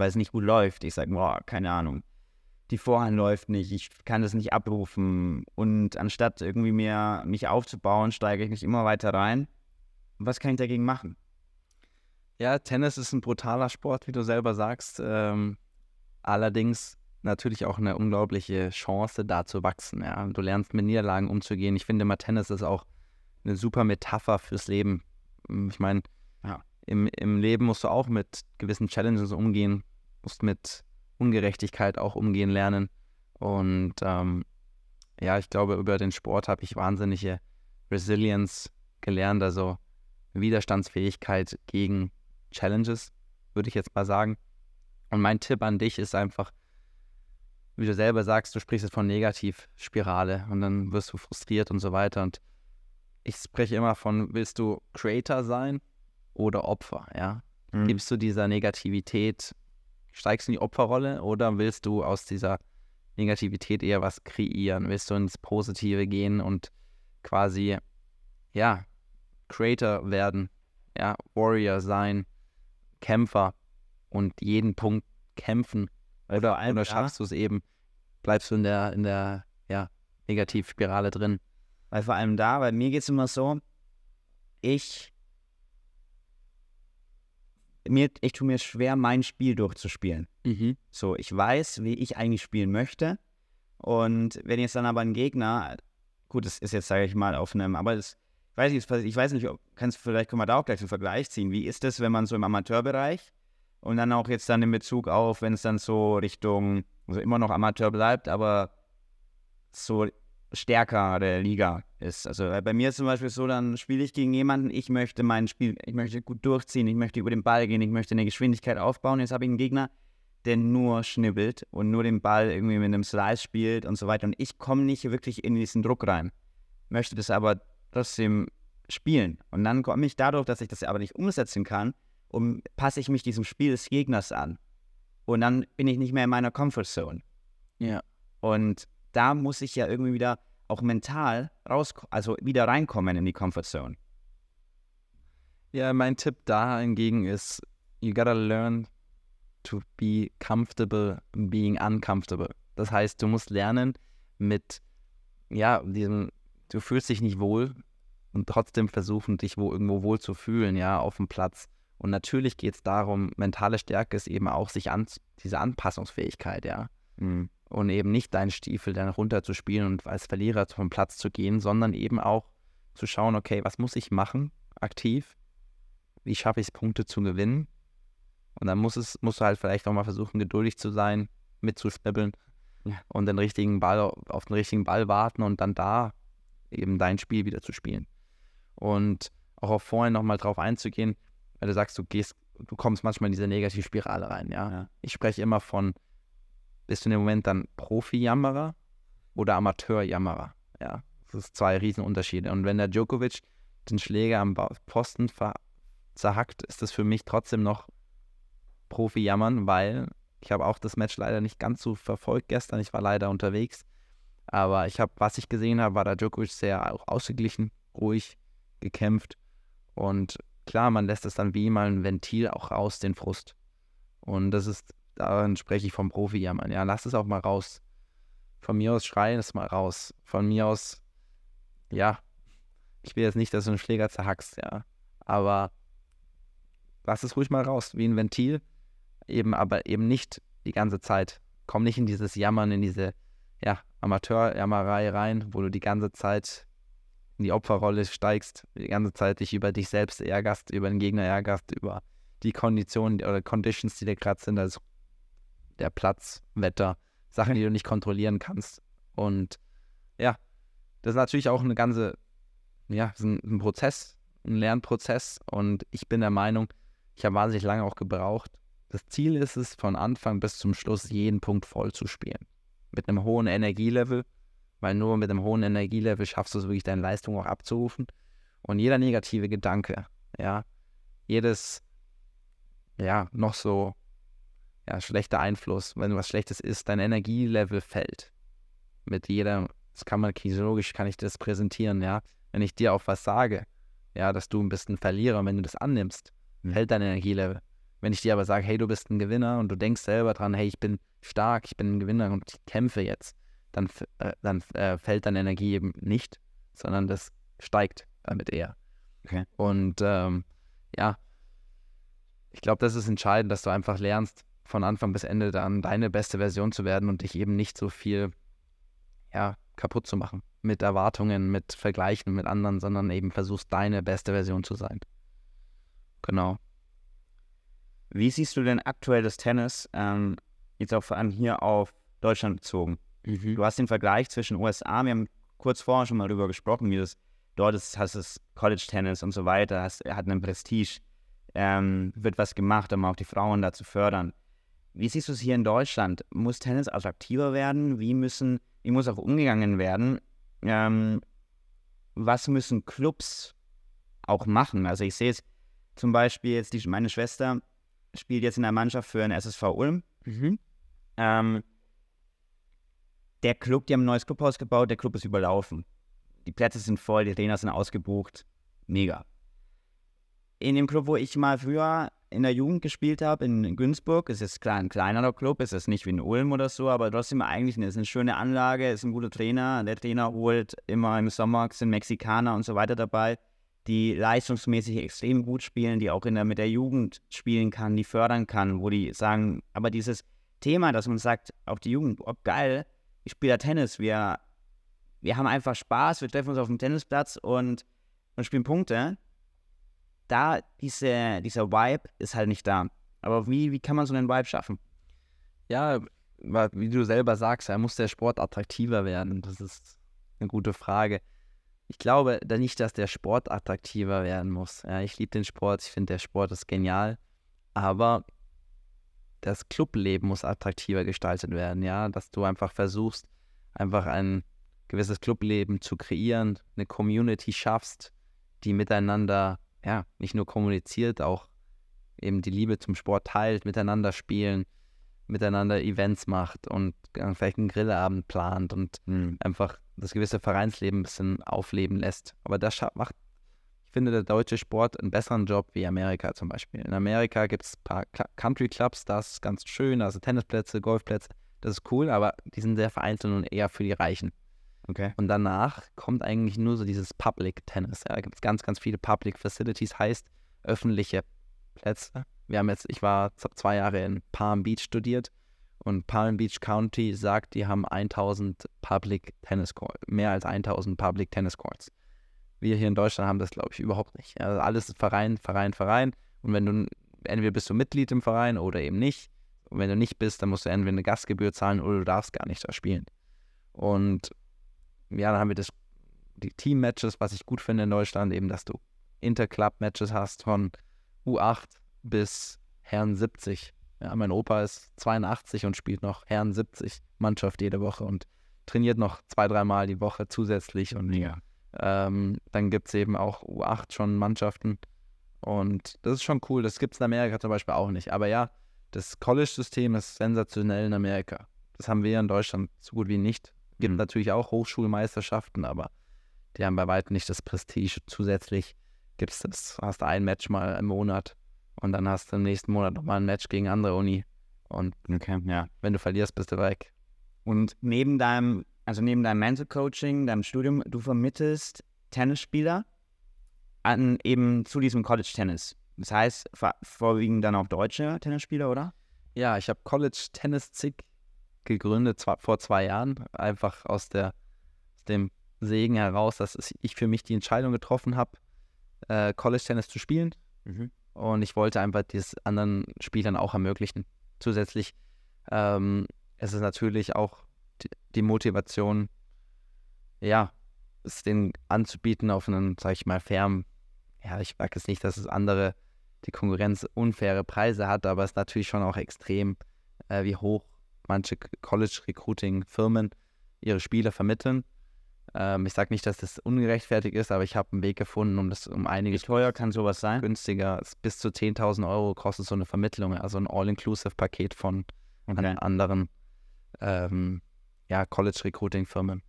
weil es nicht gut läuft, ich sage, boah, keine Ahnung, die Vorhand läuft nicht, ich kann das nicht abrufen und anstatt irgendwie mir mich aufzubauen, steige ich mich immer weiter rein. Was kann ich dagegen machen? Ja, Tennis ist ein brutaler Sport, wie du selber sagst. Ähm, allerdings natürlich auch eine unglaubliche Chance, da zu wachsen. Ja. Du lernst mit Niederlagen umzugehen. Ich finde immer, Tennis ist auch eine super Metapher fürs Leben. Ich meine, Ja. im, im Leben musst du auch mit gewissen Challenges umgehen, musst mit Ungerechtigkeit auch umgehen lernen. Und ähm, ja, ich glaube, über den Sport habe ich wahnsinnige Resilience gelernt, also Widerstandsfähigkeit gegen Challenges, würde ich jetzt mal sagen. Und mein Tipp an dich ist einfach, wie du selber sagst, du sprichst jetzt von Negativspirale und dann wirst du frustriert und so weiter. Und ich spreche immer von, willst du Creator sein oder Opfer, ja? Mhm. Gibst du dieser Negativität, steigst du in die Opferrolle oder willst du aus dieser Negativität eher was kreieren? Willst du ins Positive gehen und quasi, ja, Creator werden, ja, Warrior sein, Kämpfer und jeden Punkt kämpfen? Oder, allem, oder ja. schaffst du es eben, bleibst du in der, in der, ja, Negativspirale drin? Weil vor allem da, bei mir geht es immer so, ich, mir, ich tue mir schwer, mein Spiel durchzuspielen. So, ich weiß, wie ich eigentlich spielen möchte. Und wenn jetzt dann aber ein Gegner, gut, das ist jetzt, sage ich mal, auf einem, aber das, ich weiß nicht, ich weiß nicht, ob, kannst vielleicht können wir da auch gleich einen Vergleich ziehen. Wie ist das, wenn man so im Amateurbereich und dann auch jetzt dann in Bezug auf, wenn es dann so Richtung, also immer noch Amateur bleibt, aber so stärkere Liga ist. Also äh, bei mir ist zum Beispiel so, dann spiele ich gegen jemanden, ich möchte mein Spiel, ich möchte gut durchziehen, ich möchte über den Ball gehen, ich möchte eine Geschwindigkeit aufbauen. Jetzt habe ich einen Gegner, der nur schnibbelt und nur den Ball irgendwie mit einem Slice spielt und so weiter. Und ich komme nicht wirklich in diesen Druck rein. Möchte das aber trotzdem spielen. Und dann komme ich dadurch, dass ich das aber nicht umsetzen kann, um, passe ich mich diesem Spiel des Gegners an. Und dann bin ich nicht mehr in meiner Comfort Zone. Ja. Und da muss ich ja irgendwie wieder auch mental raus, also wieder reinkommen in die Comfort Zone. Ja, mein Tipp da hingegen ist, you gotta learn to be comfortable being uncomfortable. Das heißt, du musst lernen mit, ja, diesem, du fühlst dich nicht wohl und trotzdem versuchen, dich wo irgendwo wohl zu fühlen, ja, auf dem Platz. Und natürlich geht es darum, mentale Stärke ist eben auch sich an, diese Anpassungsfähigkeit, ja. Und eben nicht deinen Stiefel dann runterzuspielen und als Verlierer vom Platz zu gehen, sondern eben auch zu schauen, okay, was muss ich machen aktiv? Wie schaffe ich es, Punkte zu gewinnen? Und dann muss es, musst du halt vielleicht auch mal versuchen, geduldig zu sein, mitzuschnippeln Ja. und den richtigen Ball auf den richtigen Ball warten und dann da eben dein Spiel wieder zu spielen. Und auch auf vorhin nochmal drauf einzugehen, weil du sagst, du gehst, du kommst manchmal in diese Negativspirale rein, ja. Ja. Ich spreche immer von, bist du in dem Moment dann Profi-Jammerer oder Amateur-Jammerer? Ja, das ist zwei Riesenunterschiede. Und wenn der Djokovic den Schläger am ver zerhackt, ist das für mich trotzdem noch Profi-Jammern, weil ich habe auch das Match leider nicht ganz so verfolgt gestern. Ich war leider unterwegs. Aber ich habe, was ich gesehen habe, war der Djokovic sehr auch ausgeglichen, ruhig gekämpft. Und klar, man lässt es dann wie mal ein Ventil auch raus, den Frust. Und das ist, daran spreche ich vom Profi-Jammern. Ja, lass es auch mal raus. Von mir aus schreien es mal raus. Von mir aus, ja, ich will jetzt nicht, dass du einen Schläger zerhackst, ja. Aber lass es ruhig mal raus, wie ein Ventil. Eben, aber eben nicht die ganze Zeit. Komm nicht in dieses Jammern, in diese, ja, Amateurjammerei rein, wo du die ganze Zeit in die Opferrolle steigst, die ganze Zeit dich über dich selbst ärgerst, über den Gegner ärgerst, über die Konditionen oder Conditions, die dir gerade sind, also der Platz, Wetter, Sachen, die du nicht kontrollieren kannst. Und ja, das ist natürlich auch eine ganze, ja, ein, ein Prozess, ein Lernprozess. Und ich bin der Meinung, ich habe wahnsinnig lange auch gebraucht. Das Ziel ist es, von Anfang bis zum Schluss jeden Punkt voll zu spielen. Mit einem hohen Energielevel, weil nur mit einem hohen Energielevel schaffst du es wirklich, deine Leistung auch abzurufen. Und jeder negative Gedanke, ja, jedes, ja, noch so, ja, schlechter Einfluss, wenn was Schlechtes isst, dein Energielevel fällt. Mit jeder, das kann man kinesiologisch, kann ich das präsentieren, ja. Wenn ich dir auch was sage, ja, dass du ein Verlierer, wenn du das annimmst, Mhm. fällt dein Energielevel. Wenn ich dir aber sage, hey, du bist ein Gewinner und du denkst selber dran, hey, ich bin stark, ich bin ein Gewinner und ich kämpfe jetzt, dann, äh, dann äh, fällt deine Energie eben nicht, sondern das steigt damit eher. Okay. Und ähm, ja, ich glaube, das ist entscheidend, dass du einfach lernst, von Anfang bis Ende dann deine beste Version zu werden und dich eben nicht so viel ja, kaputt zu machen mit Erwartungen, mit Vergleichen mit anderen, sondern eben versuchst, deine beste Version zu sein. Genau. Wie siehst du denn aktuell das Tennis, ähm, jetzt auch vor allem hier auf Deutschland bezogen? Du hast den Vergleich zwischen USA, wir haben kurz vorher schon mal darüber gesprochen, wie das dort ist, hast es College-Tennis und so weiter, hast, hat einen Prestige, ähm, wird was gemacht, um auch die Frauen da zu fördern. Wie siehst du es hier in Deutschland? Muss Tennis attraktiver werden? Wie müssen, wie muss auch umgegangen werden? Ähm, was müssen Clubs auch machen? Also ich sehe es zum Beispiel jetzt, die, meine Schwester spielt jetzt in der Mannschaft für den SSV Ulm. Ähm, der Club, die haben ein neues Clubhaus gebaut, der Club ist überlaufen. Die Plätze sind voll, die Trainer sind ausgebucht. Mega. In dem Club, wo ich mal früher in der Jugend gespielt habe, in Günzburg, ist jetzt klar ein kleinerer Club, ist es nicht wie in Ulm oder so, aber trotzdem eigentlich eine, ist eine schöne Anlage, ist ein guter Trainer. Der Trainer holt immer im Sommer sind Mexikaner und so weiter dabei, die leistungsmäßig extrem gut spielen, die auch in der, mit der Jugend spielen kann, die fördern kann, wo die sagen, aber dieses Thema, dass man sagt, auch die Jugend, oh geil, ich spiele Tennis, wir, wir haben einfach Spaß, wir treffen uns auf dem Tennisplatz und, und spielen Punkte. Da, diese, dieser Vibe ist halt nicht da. Aber wie, wie kann man so einen Vibe schaffen? Ja, wie du selber sagst, muss der Sport attraktiver werden. Das ist eine gute Frage. Ich glaube da nicht, dass der Sport attraktiver werden muss. Ja, ich liebe den Sport, ich finde, der Sport ist genial. Aber das Clubleben muss attraktiver gestaltet werden, ja, dass du einfach versuchst, einfach ein gewisses Clubleben zu kreieren, eine Community schaffst, die miteinander, ja, nicht nur kommuniziert, auch eben die Liebe zum Sport teilt, miteinander spielen, miteinander Events macht und äh, vielleicht einen Grillabend plant und einfach das gewisse Vereinsleben ein bisschen aufleben lässt. Aber das macht, ich finde, der deutsche Sport einen besseren Job wie Amerika zum Beispiel. In Amerika gibt es ein paar Country Clubs, das ist ganz schön, also Tennisplätze, Golfplätze, das ist cool, aber die sind sehr vereinzelt und eher für die Reichen. Okay. Und danach kommt eigentlich nur so dieses Public Tennis. Ja, da gibt es ganz, ganz viele Public Facilities, heißt öffentliche Plätze. Wir haben jetzt, ich war zwei Jahre in Palm Beach studiert und Palm Beach County sagt, die haben 1000 Public Tennis Courts, mehr als 1000 Public Tennis Courts. Wir hier in Deutschland haben das, glaube ich, überhaupt nicht. Also alles ist Verein, Verein, Verein. Und wenn du entweder bist du Mitglied im Verein oder eben nicht. Und wenn du nicht bist, dann musst du entweder eine Gastgebühr zahlen oder du darfst gar nicht da spielen. Und ja, dann haben wir das, die Team-Matches, was ich gut finde in Deutschland, eben, dass du Interclub-Matches hast von U8 bis Herren 70. Ja, mein Opa ist 82 und spielt noch Herren 70 Mannschaft jede Woche und trainiert noch zwei, dreimal die Woche zusätzlich. Und Ja. ähm, dann gibt es eben auch U8 schon Mannschaften. Und das ist schon cool. Das gibt es in Amerika zum Beispiel auch nicht. Aber ja, das College-System ist sensationell in Amerika. Das haben wir in Deutschland so gut wie nicht. Gibt Mhm. natürlich auch Hochschulmeisterschaften, aber die haben bei weitem nicht das Prestige. Zusätzlich gibt es das, hast ein Match mal im Monat und dann hast du im nächsten Monat nochmal ein Match gegen andere Uni. Und Okay, ja. wenn du verlierst, bist du weg. Und neben deinem, also neben deinem Mental Coaching, deinem Studium, du vermittelst Tennisspieler an eben zu diesem College Tennis. Das heißt, vor, vorwiegend dann auch deutsche Tennisspieler, oder? Ja, ich habe College Tennis Zig gegründet vor zwei Jahren, einfach aus, der, aus dem Segen heraus, dass ich für mich die Entscheidung getroffen habe, äh, College Tennis zu spielen. Und ich wollte einfach das anderen Spielern auch ermöglichen. Zusätzlich ähm, es ist natürlich auch die, die Motivation, ja, es denen anzubieten auf einen, sag ich mal, fairen, ja, ich mag es nicht, dass es andere, die Konkurrenz unfaire Preise hat, aber es ist natürlich schon auch extrem, äh, wie hoch manche College-Recruiting-Firmen ihre Spieler vermitteln. Ähm, ich sage nicht, dass das ungerechtfertigt ist, aber ich habe einen Weg gefunden, um das um Wie einiges teuer kann sowas sein? günstiger. Bis zu 10.000 Euro kostet so eine Vermittlung, also ein All-Inclusive-Paket von Okay. anderen ähm, ja, College-Recruiting-Firmen.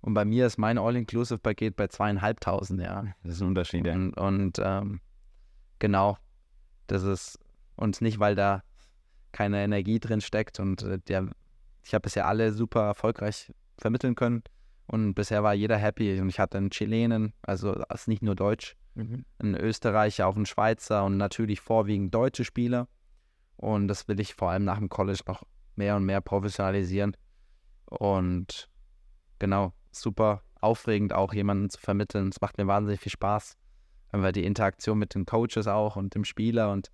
Und bei mir ist mein All-Inclusive-Paket bei zweieinhalbtausend, ja. Das ist ein Unterschied. ja. Und, und ähm, genau, das ist, und nicht, weil da keine Energie drin steckt und äh, der, ich habe bisher alle super erfolgreich vermitteln können und bisher war jeder happy und ich hatte einen Chilenen, also ist nicht nur Deutsch, einen Österreicher, auch einen Schweizer und natürlich vorwiegend deutsche Spieler. Und das will ich vor allem nach dem College noch mehr und mehr professionalisieren. Und genau, super aufregend auch jemanden zu vermitteln. Es macht mir wahnsinnig viel Spaß. Einfach die Interaktion mit den Coaches auch und dem Spieler und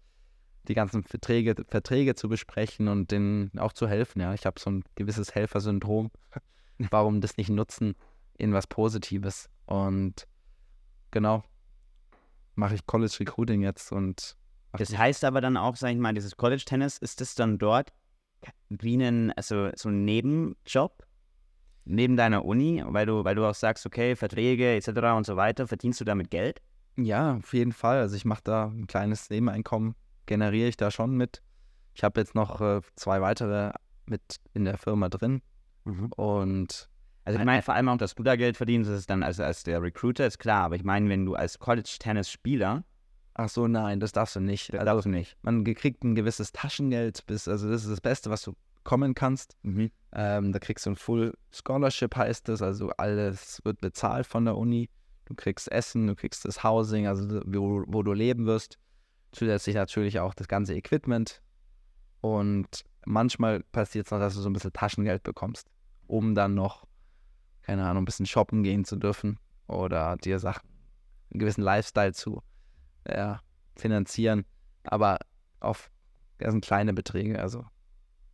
die ganzen Verträge, Verträge zu besprechen und denen auch zu helfen. Ja, ich habe so ein gewisses Helfersyndrom. Warum das nicht nutzen in was Positives? Und genau, mache ich College Recruiting jetzt und Das heißt aber dann auch, sag ich mal, dieses College Tennis, ist das dann dort wie ein, also so ein Nebenjob neben deiner Uni, weil du, weil du auch sagst, okay, Verträge etc. und so weiter, verdienst du damit Geld? Ja, auf jeden Fall. Also ich mache da ein kleines Nebeneinkommen, generiere ich da schon mit. Ich habe jetzt noch äh, zwei weitere mit in der Firma drin und Also ich meine vor allem auch, dass du da Geld verdienst, ist dann als, als der Recruiter, ist klar, aber ich meine, wenn du als College-Tennis-Spieler, ach so, nein, das darfst du nicht. das Also darfst du nicht. man kriegt ein gewisses Taschengeld, bis, also das ist das Beste, was du bekommen kannst. Ähm, da kriegst du ein Full Scholarship, heißt das, also alles wird bezahlt von der Uni. Du kriegst Essen, du kriegst das Housing, also wo, wo du leben wirst. Zusätzlich natürlich auch das ganze Equipment. Und manchmal passiert es noch, dass du so ein bisschen Taschengeld bekommst, um dann noch, keine Ahnung, ein bisschen shoppen gehen zu dürfen oder dir Sachen, einen gewissen Lifestyle zu ja, finanzieren. Aber auf das sind kleine Beträge, also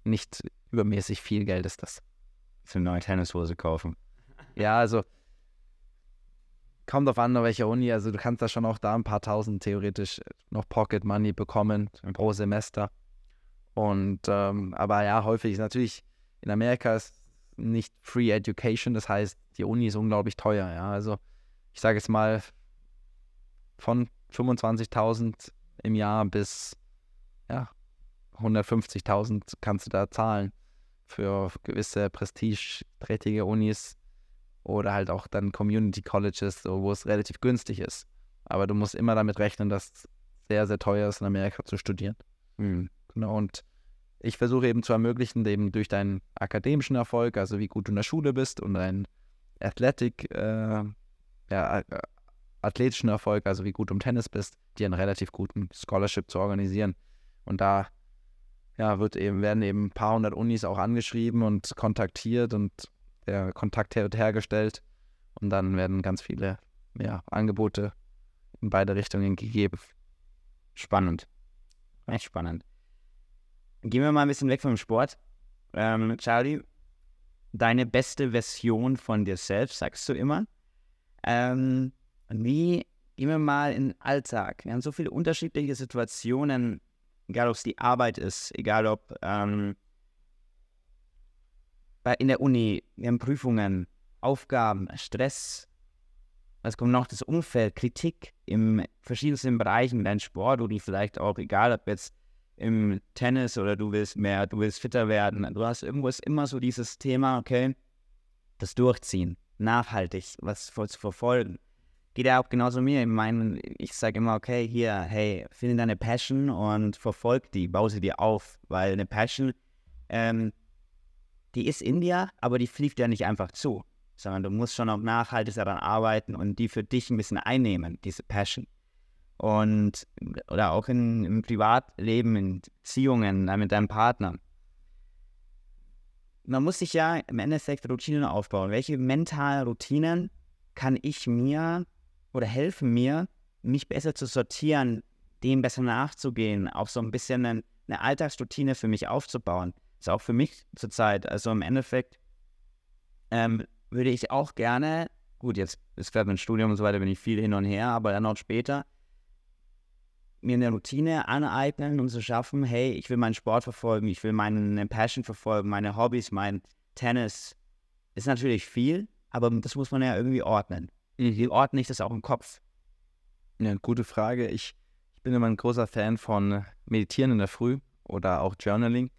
nicht übermäßig viel Geld ist das. Eine neue Tennishose kaufen. Ja, also kommt drauf an, auf welcher Uni. Also du kannst da schon auch da ein paar tausend theoretisch noch Pocket Money bekommen pro Semester. Und ähm, aber ja, häufig ist natürlich in Amerika ist nicht Free Education, das heißt, die Uni ist unglaublich teuer, ja. Also ich sage jetzt mal von 25.000 im Jahr bis ja 150.000 kannst du da zahlen für gewisse prestigeträchtige Unis oder halt auch dann Community Colleges, so, wo es relativ günstig ist. Aber du musst immer damit rechnen, dass es sehr, sehr teuer ist, in Amerika zu studieren. Genau, und ich versuche eben zu ermöglichen, eben durch deinen akademischen Erfolg, also wie gut du in der Schule bist und deinen Athletic, äh, ja, äh, athletischen Erfolg, also wie gut du im Tennis bist, dir einen relativ guten Scholarship zu organisieren. Und da ja, wird eben, werden eben ein paar hundert Unis auch angeschrieben und kontaktiert und der Kontakt wird hergestellt. Und dann werden ganz viele ja, Angebote in beide Richtungen gegeben. Spannend. Echt spannend. Gehen wir mal ein bisschen weg vom Sport. Ähm, Charlie, deine beste Version von dir selbst, sagst du immer. Ähm, wie gehen wir mal in den Alltag? Wir haben so viele unterschiedliche Situationen, egal ob es die Arbeit ist, egal ob ähm, bei, in der Uni, wir haben Prüfungen, Aufgaben, Stress. Was kommt noch? Das Umfeld, Kritik in verschiedensten Bereichen, dein Sport oder vielleicht auch, egal ob jetzt im Tennis oder du willst mehr, du willst fitter werden. Du hast irgendwo ist immer so dieses Thema, okay, das Durchziehen, nachhaltig, was zu verfolgen. Geht ja auch genauso mir. Ich meine, ich sage immer, okay, hier, hey, finde deine Passion und verfolg die, bau sie dir auf, weil eine Passion, ähm, die ist in dir, aber die fliegt ja nicht einfach zu, sondern du musst schon auch nachhaltig daran arbeiten und die für dich ein bisschen einnehmen, diese Passion und oder auch in, im Privatleben, in Beziehungen mit deinem Partner. Man muss sich ja im Endeffekt Routinen aufbauen. Welche mentalen Routinen kann ich mir oder helfen mir, mich besser zu sortieren, dem besser nachzugehen, auch so ein bisschen eine, eine Alltagsroutine für mich aufzubauen. Ist auch für mich zurzeit. Also im Endeffekt ähm, würde ich auch gerne, gut, jetzt ist gerade mein Studium und so weiter, bin ich viel hin und her, aber dann auch später mir eine Routine aneignen und zu schaffen, hey, ich will meinen Sport verfolgen, ich will meine Passion verfolgen, meine Hobbys, mein Tennis. Ist natürlich viel, aber das muss man ja irgendwie ordnen. Wie ordne ich das auch im Kopf? Ja, gute Frage. Ich, ich bin immer ein großer Fan von Meditieren in der Früh oder auch Journaling.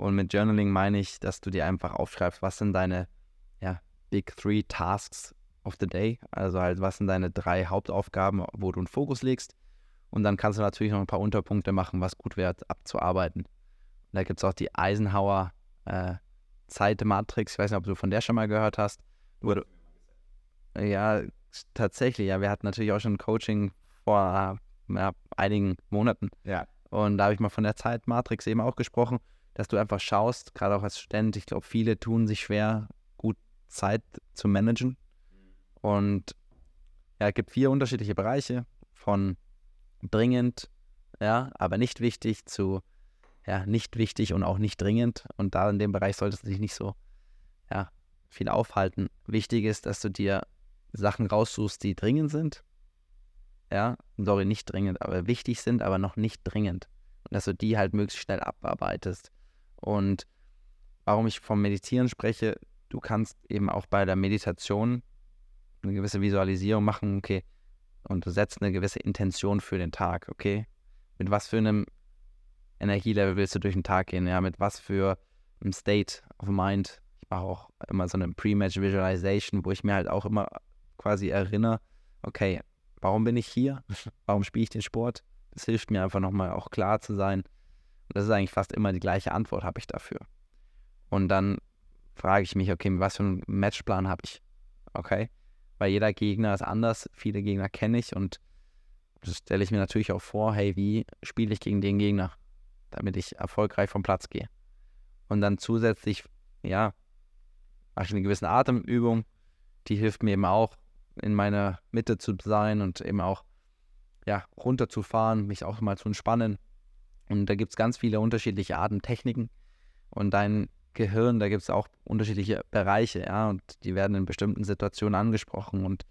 Und mit Journaling meine ich, dass du dir einfach aufschreibst, was sind deine ja, Big Three Tasks of the Day. Also halt, was sind deine drei Hauptaufgaben, wo du einen Fokus legst und dann kannst du natürlich noch ein paar Unterpunkte machen, was gut wäre abzuarbeiten. Und da gibt es auch die Eisenhower äh, Zeitmatrix. Ich weiß nicht, ob du von der schon mal gehört hast. Wurde, ja, tatsächlich. Ja, wir hatten natürlich auch schon Coaching vor ja, einigen Monaten. Ja. Und da habe ich mal von der Zeitmatrix eben auch gesprochen, dass du einfach schaust, gerade auch als Student, ich glaube, viele tun sich schwer, gut Zeit zu managen. Und ja, es gibt vier unterschiedliche Bereiche von dringend, ja, aber nicht wichtig zu, ja, nicht wichtig und auch nicht dringend. Und da in dem Bereich solltest du dich nicht so, ja, viel aufhalten. Wichtig ist, dass du dir Sachen raussuchst, die dringend sind. Ja, sorry, nicht dringend, aber wichtig sind, aber noch nicht dringend. Und dass du die halt möglichst schnell abarbeitest. Und warum ich vom Meditieren spreche, du kannst eben auch bei der Meditation eine gewisse Visualisierung machen, okay, und du setzt eine gewisse Intention für den Tag, okay? Mit was für einem Energielevel willst du durch den Tag gehen? Ja, mit was für einem State of Mind? Ich mache auch immer so eine Pre-Match Visualization, wo ich mir halt auch immer quasi erinnere, okay, warum bin ich hier? Warum spiele ich den Sport? Das hilft mir einfach nochmal auch klar zu sein. Das ist eigentlich fast immer die gleiche Antwort habe ich dafür. Und dann frage ich mich, okay, was für einen Matchplan habe ich? Okay weil jeder Gegner ist anders. Viele Gegner kenne ich und das stelle ich mir natürlich auch vor, hey, wie spiele ich gegen den Gegner, damit ich erfolgreich vom Platz gehe. Und dann zusätzlich, ja, mache ich eine gewisse Atemübung, die hilft mir eben auch, in meiner Mitte zu sein und eben auch, ja, runterzufahren, mich auch mal zu entspannen. Und da gibt es ganz viele unterschiedliche Atemtechniken. Und dein Gehirn, da gibt es auch unterschiedliche Bereiche, ja, und die werden in bestimmten Situationen angesprochen. Und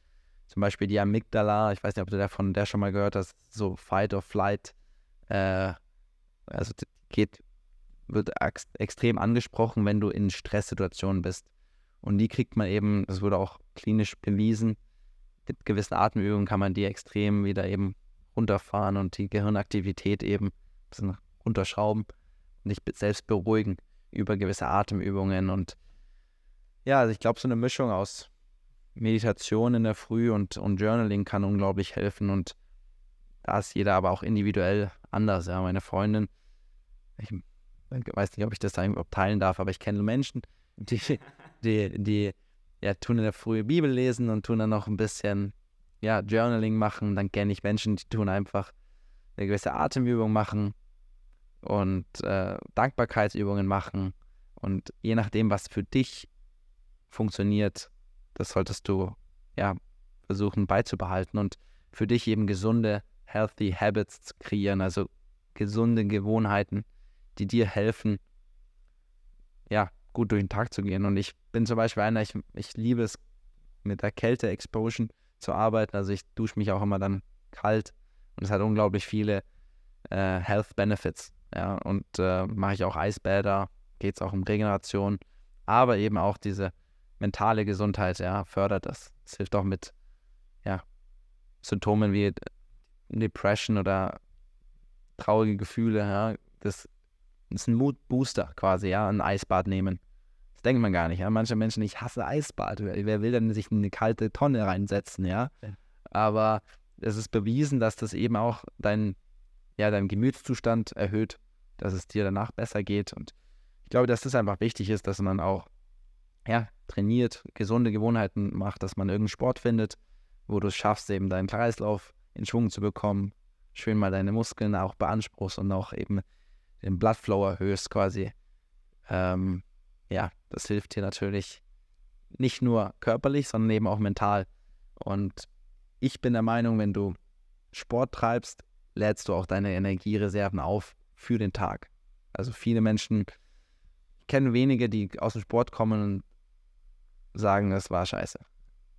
zum Beispiel die Amygdala, ich weiß nicht, ob du davon der schon mal gehört hast, so Fight or Flight, äh, also geht, wird ex extrem angesprochen, wenn du in Stresssituationen bist. Und die kriegt man eben, das wurde auch klinisch bewiesen, mit gewissen Atemübungen kann man die extrem wieder eben runterfahren und die Gehirnaktivität eben bisschen runterschrauben und dich selbst beruhigen über gewisse Atemübungen und ja, also ich glaube, so eine Mischung aus Meditation in der Früh und, und Journaling kann unglaublich helfen und da ist jeder aber auch individuell anders. Ja, meine Freundin, ich weiß nicht, ob ich das da überhaupt teilen darf, aber ich kenne Menschen, die, die, die ja, tun in der Früh Bibel lesen und tun dann noch ein bisschen ja, Journaling machen. Dann kenne ich Menschen, die tun einfach eine gewisse Atemübung machen und äh, Dankbarkeitsübungen machen. Und je nachdem, was für dich funktioniert, das solltest du ja versuchen beizubehalten und für dich eben gesunde, healthy Habits zu kreieren, also gesunde Gewohnheiten, die dir helfen, ja, gut durch den Tag zu gehen. Und ich bin zum Beispiel einer, ich, ich liebe es, mit der Kälte-Explosion zu arbeiten. Also ich dusche mich auch immer dann kalt und es hat unglaublich viele äh, Health Benefits. Ja, und äh, mache ich auch Eisbäder, geht es auch um Regeneration, aber eben auch diese mentale Gesundheit, ja, fördert das. Es hilft auch mit, ja, Symptomen wie Depression oder traurige Gefühle, ja. Das ist ein Mood-Booster quasi, ja, ein Eisbad nehmen. Das denkt man gar nicht, ja. Manche Menschen, ich hasse Eisbad. Wer, wer will denn sich in eine kalte Tonne reinsetzen, ja? Aber es ist bewiesen, dass das eben auch dein, ja, deinen Gemütszustand erhöht, dass es dir danach besser geht. Und ich glaube, dass das einfach wichtig ist, dass man auch ja, trainiert, gesunde Gewohnheiten macht, dass man irgendeinen Sport findet, wo du es schaffst, eben deinen Kreislauf in Schwung zu bekommen, schön mal deine Muskeln auch beanspruchst und auch eben den Bloodflow erhöhst quasi. Ähm, ja, das hilft dir natürlich nicht nur körperlich, sondern eben auch mental. Und ich bin der Meinung, wenn du Sport treibst, lädst du auch deine Energiereserven auf für den Tag. Also viele Menschen kennen wenige, die aus dem Sport kommen und sagen, das war scheiße.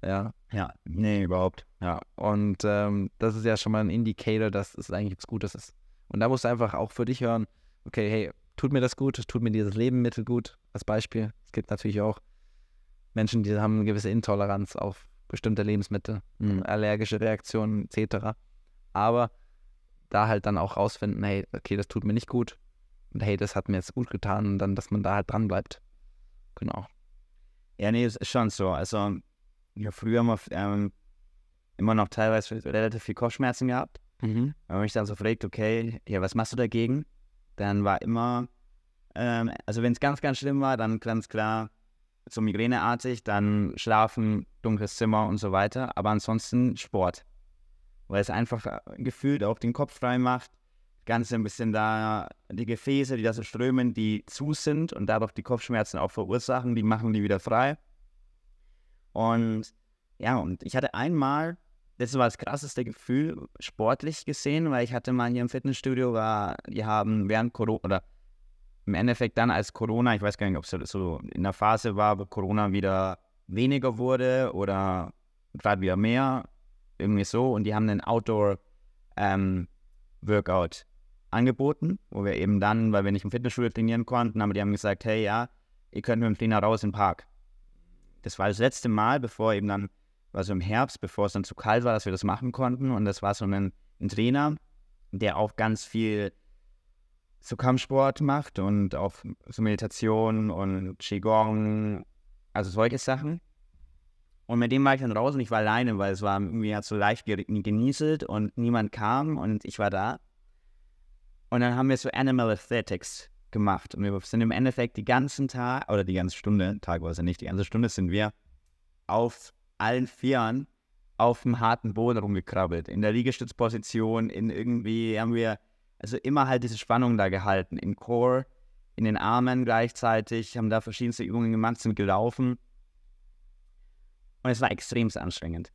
Ja. Ja, nee, überhaupt. Ja. Und ähm, das ist ja schon mal ein Indicator, dass es eigentlich was Gutes ist. Und da musst du einfach auch für dich hören, okay, hey, tut mir das gut, tut mir dieses Lebensmittel gut, als Beispiel. Es gibt natürlich auch Menschen, die haben eine gewisse Intoleranz auf bestimmte Lebensmittel, mhm. allergische Reaktionen etc. Aber da halt dann auch rausfinden, hey, okay, das tut mir nicht gut und hey, das hat mir jetzt gut getan und dann, dass man da halt dran bleibt. Genau. Ja, nee, ist schon so. Also, habe früher immer, ähm, immer noch teilweise relativ viel Kopfschmerzen gehabt. Mhm. Wenn man mich dann so fragt, okay, ja, was machst du dagegen? Dann war immer, ähm, also wenn es ganz, ganz schlimm war, dann ganz klar so migräneartig, dann schlafen, dunkles Zimmer und so weiter. Aber ansonsten Sport. Weil es einfach äh, gefühlt auch den Kopf frei macht. Ganze ein bisschen da, die Gefäße, die da so strömen, die zu sind und dadurch die Kopfschmerzen auch verursachen, die machen die wieder frei. Und ja, und ich hatte einmal, das war das krasseste Gefühl, sportlich gesehen, weil ich hatte mal hier im Fitnessstudio, war, die haben während Corona, oder im Endeffekt dann als Corona, ich weiß gar nicht, ob es so in der Phase war, wo Corona wieder weniger wurde oder gerade wieder mehr, irgendwie so. Und die haben einen Outdoor-Workout ähm, angeboten, wo wir eben dann, weil wir nicht im Fitnessstudio trainieren konnten, aber die haben gesagt, hey, ja, ihr könnt mit dem Trainer raus im Park. Das war das letzte Mal, bevor eben dann, war so im Herbst, bevor es dann zu kalt war, dass wir das machen konnten. Und das war so ein, ein Trainer, der auch ganz viel so Kampfsport macht und auch so Meditation und Qigong, also solche Sachen. Und mit dem war ich dann raus und ich war alleine, weil es war irgendwie hat so leicht genieselt und niemand kam und ich war da. Und dann haben wir so Animal Aesthetics gemacht und wir sind im Endeffekt die ganzen Tag oder die ganze Stunde, Tag war es ja nicht, die ganze Stunde sind wir auf allen Vieren auf dem harten Boden rumgekrabbelt. In der Liegestützposition, in irgendwie haben wir also immer halt diese Spannung da gehalten. Im Core, in den Armen gleichzeitig, haben da verschiedenste Übungen gemacht, sind gelaufen. Und es war extrem anstrengend.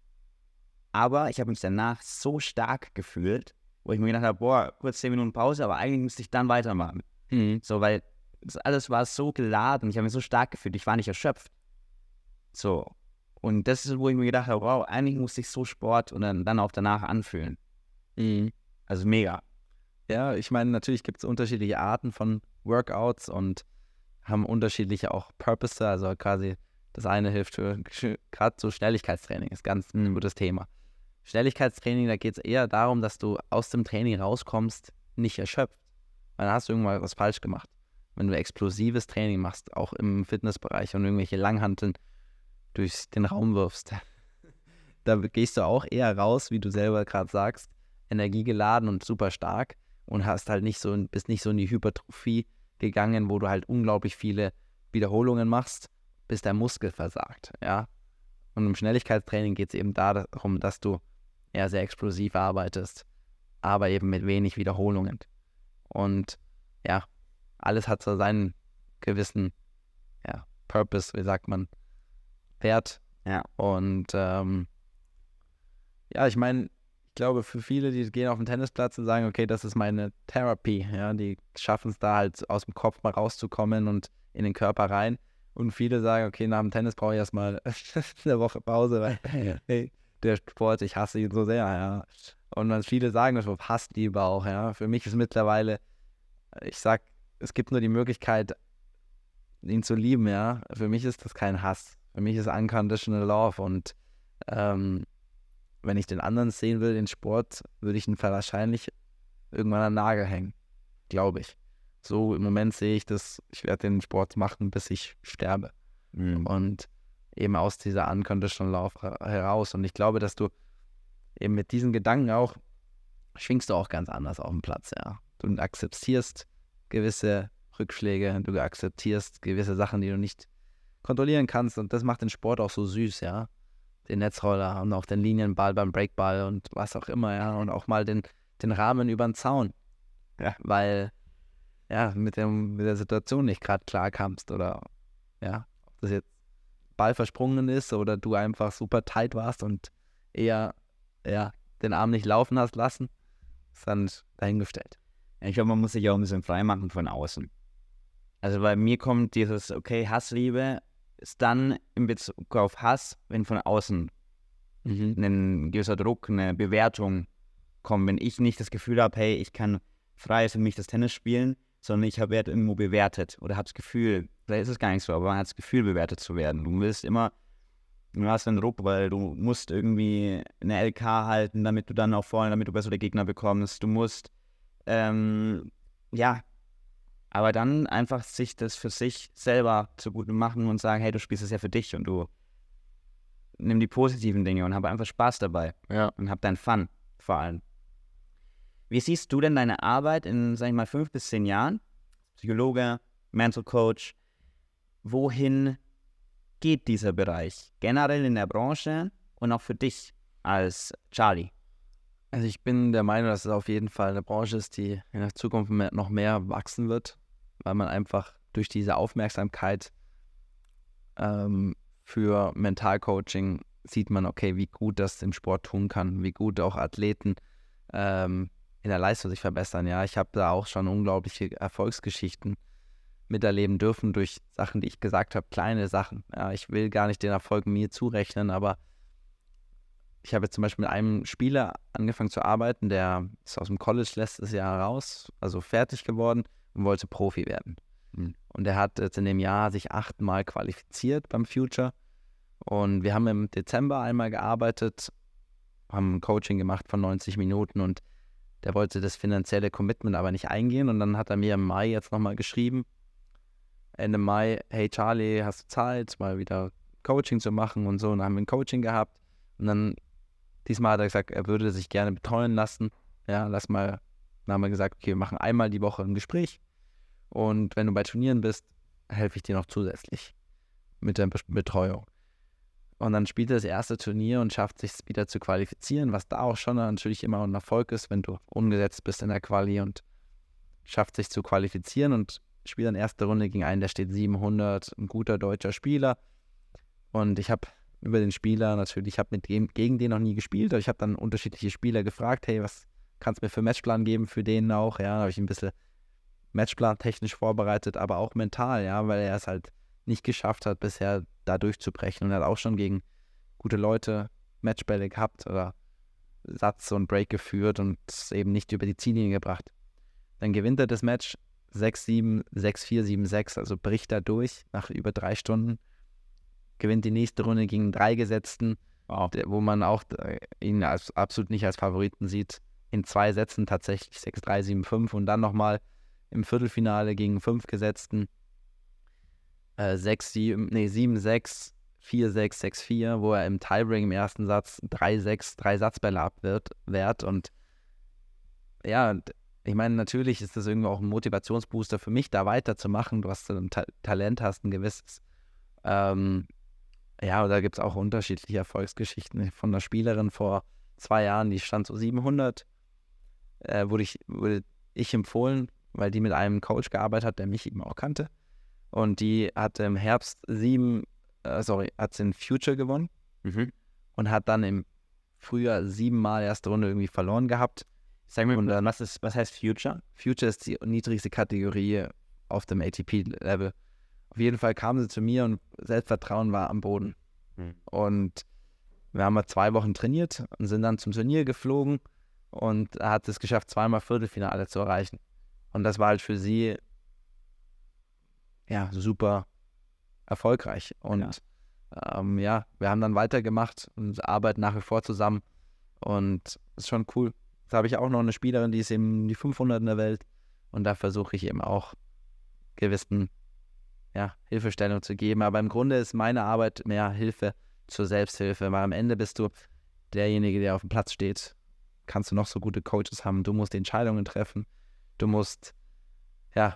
Aber ich habe mich danach so stark gefühlt, wo ich mir gedacht habe, boah, kurz 10 Minuten Pause, aber eigentlich müsste ich dann weitermachen. Mhm. So, weil das alles war so geladen, ich habe mich so stark gefühlt, ich war nicht erschöpft. So. Und das ist, wo ich mir gedacht habe, wow, eigentlich muss ich so Sport und dann, dann auch danach anfühlen. Mhm. Also mega. Ja, ich meine, natürlich gibt es unterschiedliche Arten von Workouts und haben unterschiedliche auch Purpose, also quasi das eine hilft für gerade so Schnelligkeitstraining, ist ganz ein gutes Thema. Schnelligkeitstraining, da geht es eher darum, dass du aus dem Training rauskommst, nicht erschöpft. Weil dann hast du irgendwann was falsch gemacht. Wenn du explosives Training machst, auch im Fitnessbereich und irgendwelche Langhanteln durch den Raum wirfst, da gehst du auch eher raus, wie du selber gerade sagst, energiegeladen und super stark und hast halt nicht so, bist nicht so in die Hypertrophie gegangen, wo du halt unglaublich viele Wiederholungen machst, bis der Muskel versagt, ja. Und im Schnelligkeitstraining geht es eben darum, dass du eher sehr explosiv arbeitest, aber eben mit wenig Wiederholungen. Und ja, alles hat so seinen gewissen ja, Purpose, wie sagt man, Wert. Ja. Und ähm, ja, ich meine, ich glaube, für viele, die gehen auf den Tennisplatz und sagen, okay, das ist meine Therapie, ja, die schaffen es da halt aus dem Kopf mal rauszukommen und in den Körper rein. Und viele sagen, okay, nach dem Tennis brauche ich erstmal eine Woche Pause, weil hey, der Sport, ich hasse ihn so sehr, ja. Und dann viele sagen das Wort Hassliebe auch, ja. Für mich ist mittlerweile, ich sag, es gibt nur die Möglichkeit, ihn zu lieben, ja. Für mich ist das kein Hass. Für mich ist Unconditional Love und ähm, wenn ich den anderen sehen will, den Sport, würde ich ihn wahrscheinlich irgendwann an den Nagel hängen. Glaube ich. So im Moment sehe ich das, ich werde den Sport machen, bis ich sterbe. Mhm. Und eben aus dieser Unconditional Love heraus. Und ich glaube, dass du eben mit diesen Gedanken auch, schwingst du auch ganz anders auf dem Platz, ja. Du akzeptierst gewisse Rückschläge, du akzeptierst gewisse Sachen, die du nicht kontrollieren kannst. Und das macht den Sport auch so süß, ja den Netzroller und auch den Linienball beim Breakball und was auch immer, ja, und auch mal den, den Rahmen über den Zaun. Ja. Weil, ja, mit, dem, mit der Situation nicht gerade klar kamst oder, ja, ob das jetzt Ball versprungen ist oder du einfach super tight warst und eher, ja, den Arm nicht laufen hast lassen, ist dann dahingestellt. Ja, ich glaube, man muss sich auch ein bisschen frei machen von außen. Also bei mir kommt dieses, okay, Hassliebe ist dann in Bezug auf Hass, wenn von außen mhm. ein gewisser Druck, eine Bewertung kommt. Wenn ich nicht das Gefühl habe, hey, ich kann frei für mich das Tennis spielen, sondern ich habe irgendwo bewertet oder habe das Gefühl, vielleicht ist es gar nicht so, aber man hat das Gefühl, bewertet zu werden. Du willst immer, du hast einen Druck, weil du musst irgendwie eine LK halten, damit du dann auch vorne, damit du bessere Gegner bekommst. Du musst, ähm, ja, aber dann einfach sich das für sich selber zugute machen und sagen, hey, du spielst es ja für dich und du nimm die positiven Dinge und hab einfach Spaß dabei. Ja. Und hab deinen Fun vor allem. Wie siehst du denn deine Arbeit in, sag ich mal, fünf bis zehn Jahren? Psychologe, Mental Coach. Wohin geht dieser Bereich? Generell in der Branche und auch für dich als Charlie? Also ich bin der Meinung, dass es auf jeden Fall eine Branche ist, die in der Zukunft noch mehr wachsen wird weil man einfach durch diese Aufmerksamkeit ähm, für Mentalcoaching sieht man, okay, wie gut das im Sport tun kann, wie gut auch Athleten ähm, in der Leistung sich verbessern. Ja, ich habe da auch schon unglaubliche Erfolgsgeschichten miterleben dürfen durch Sachen, die ich gesagt habe, kleine Sachen. Ja, ich will gar nicht den Erfolg mir zurechnen, aber ich habe jetzt zum Beispiel mit einem Spieler angefangen zu arbeiten, der ist aus dem College letztes Jahr raus, also fertig geworden und wollte Profi werden. Mhm. Und er hat jetzt in dem Jahr sich achtmal qualifiziert beim Future. Und wir haben im Dezember einmal gearbeitet, haben ein Coaching gemacht von 90 Minuten und der wollte das finanzielle Commitment aber nicht eingehen. Und dann hat er mir im Mai jetzt nochmal geschrieben, Ende Mai, hey Charlie, hast du Zeit, mal wieder Coaching zu machen und so. Und dann haben wir ein Coaching gehabt. Und dann, diesmal hat er gesagt, er würde sich gerne betreuen lassen. Ja, lass mal, dann haben wir gesagt, okay, wir machen einmal die Woche ein Gespräch. Und wenn du bei Turnieren bist, helfe ich dir noch zusätzlich mit der Betreuung. Und dann spielt er das erste Turnier und schafft sich wieder zu qualifizieren, was da auch schon natürlich immer ein Erfolg ist, wenn du umgesetzt bist in der Quali und schafft sich zu qualifizieren und spielt dann erste Runde gegen einen, der steht 700, ein guter deutscher Spieler. Und ich habe über den Spieler natürlich, ich habe mit dem, gegen den noch nie gespielt, aber ich habe dann unterschiedliche Spieler gefragt, hey, was kannst du mir für Matchplan geben für den auch? Ja, habe ich ein bisschen Matchplan technisch vorbereitet, aber auch mental, ja, weil er es halt nicht geschafft hat, bisher da durchzubrechen und hat auch schon gegen gute Leute Matchbälle gehabt oder Satz und Break geführt und eben nicht über die Ziellinie gebracht. Dann gewinnt er das Match 6-7, 6-4, 7-6, also bricht er durch nach über drei Stunden, gewinnt die nächste Runde gegen einen Dreigesetzten, wow. wo man auch äh, ihn als, absolut nicht als Favoriten sieht. In zwei Sätzen tatsächlich 6-3, 7-5 und dann nochmal im Viertelfinale gegen fünf Gesetzten äh, 6, 7, nee, 7, 6, 4, 6, 6, 4, wo er im Tiebreak im ersten Satz 3, 6, 3 Satzbälle abwehrt. Und ja, ich meine, natürlich ist das irgendwo auch ein Motivationsbooster für mich, da weiterzumachen. Du hast ein Ta Talent, hast ein gewisses. Ähm, ja, da gibt es auch unterschiedliche Erfolgsgeschichten. Von einer Spielerin vor zwei Jahren, die stand so 700, äh, wurde, ich, wurde ich empfohlen weil die mit einem Coach gearbeitet hat, der mich eben auch kannte. Und die hat im Herbst sieben, äh, sorry, hat den Future gewonnen mhm. und hat dann im früher siebenmal erste Runde irgendwie verloren gehabt. Sag mir, und dann, was, ist, was heißt Future? Future ist die niedrigste Kategorie auf dem ATP-Level. Auf jeden Fall kamen sie zu mir und Selbstvertrauen war am Boden. Mhm. Und wir haben mal zwei Wochen trainiert und sind dann zum Turnier geflogen und hat es geschafft, zweimal Viertelfinale zu erreichen. Und das war halt für sie ja super erfolgreich. Und ja, ähm, ja wir haben dann weitergemacht und arbeiten nach wie vor zusammen. Und das ist schon cool. Jetzt habe ich auch noch eine Spielerin, die ist eben die 500 in der Welt. Und da versuche ich eben auch gewissen ja, Hilfestellung zu geben. Aber im Grunde ist meine Arbeit mehr Hilfe zur Selbsthilfe, weil am Ende bist du derjenige, der auf dem Platz steht. Kannst du noch so gute Coaches haben, du musst die Entscheidungen treffen, du musst ja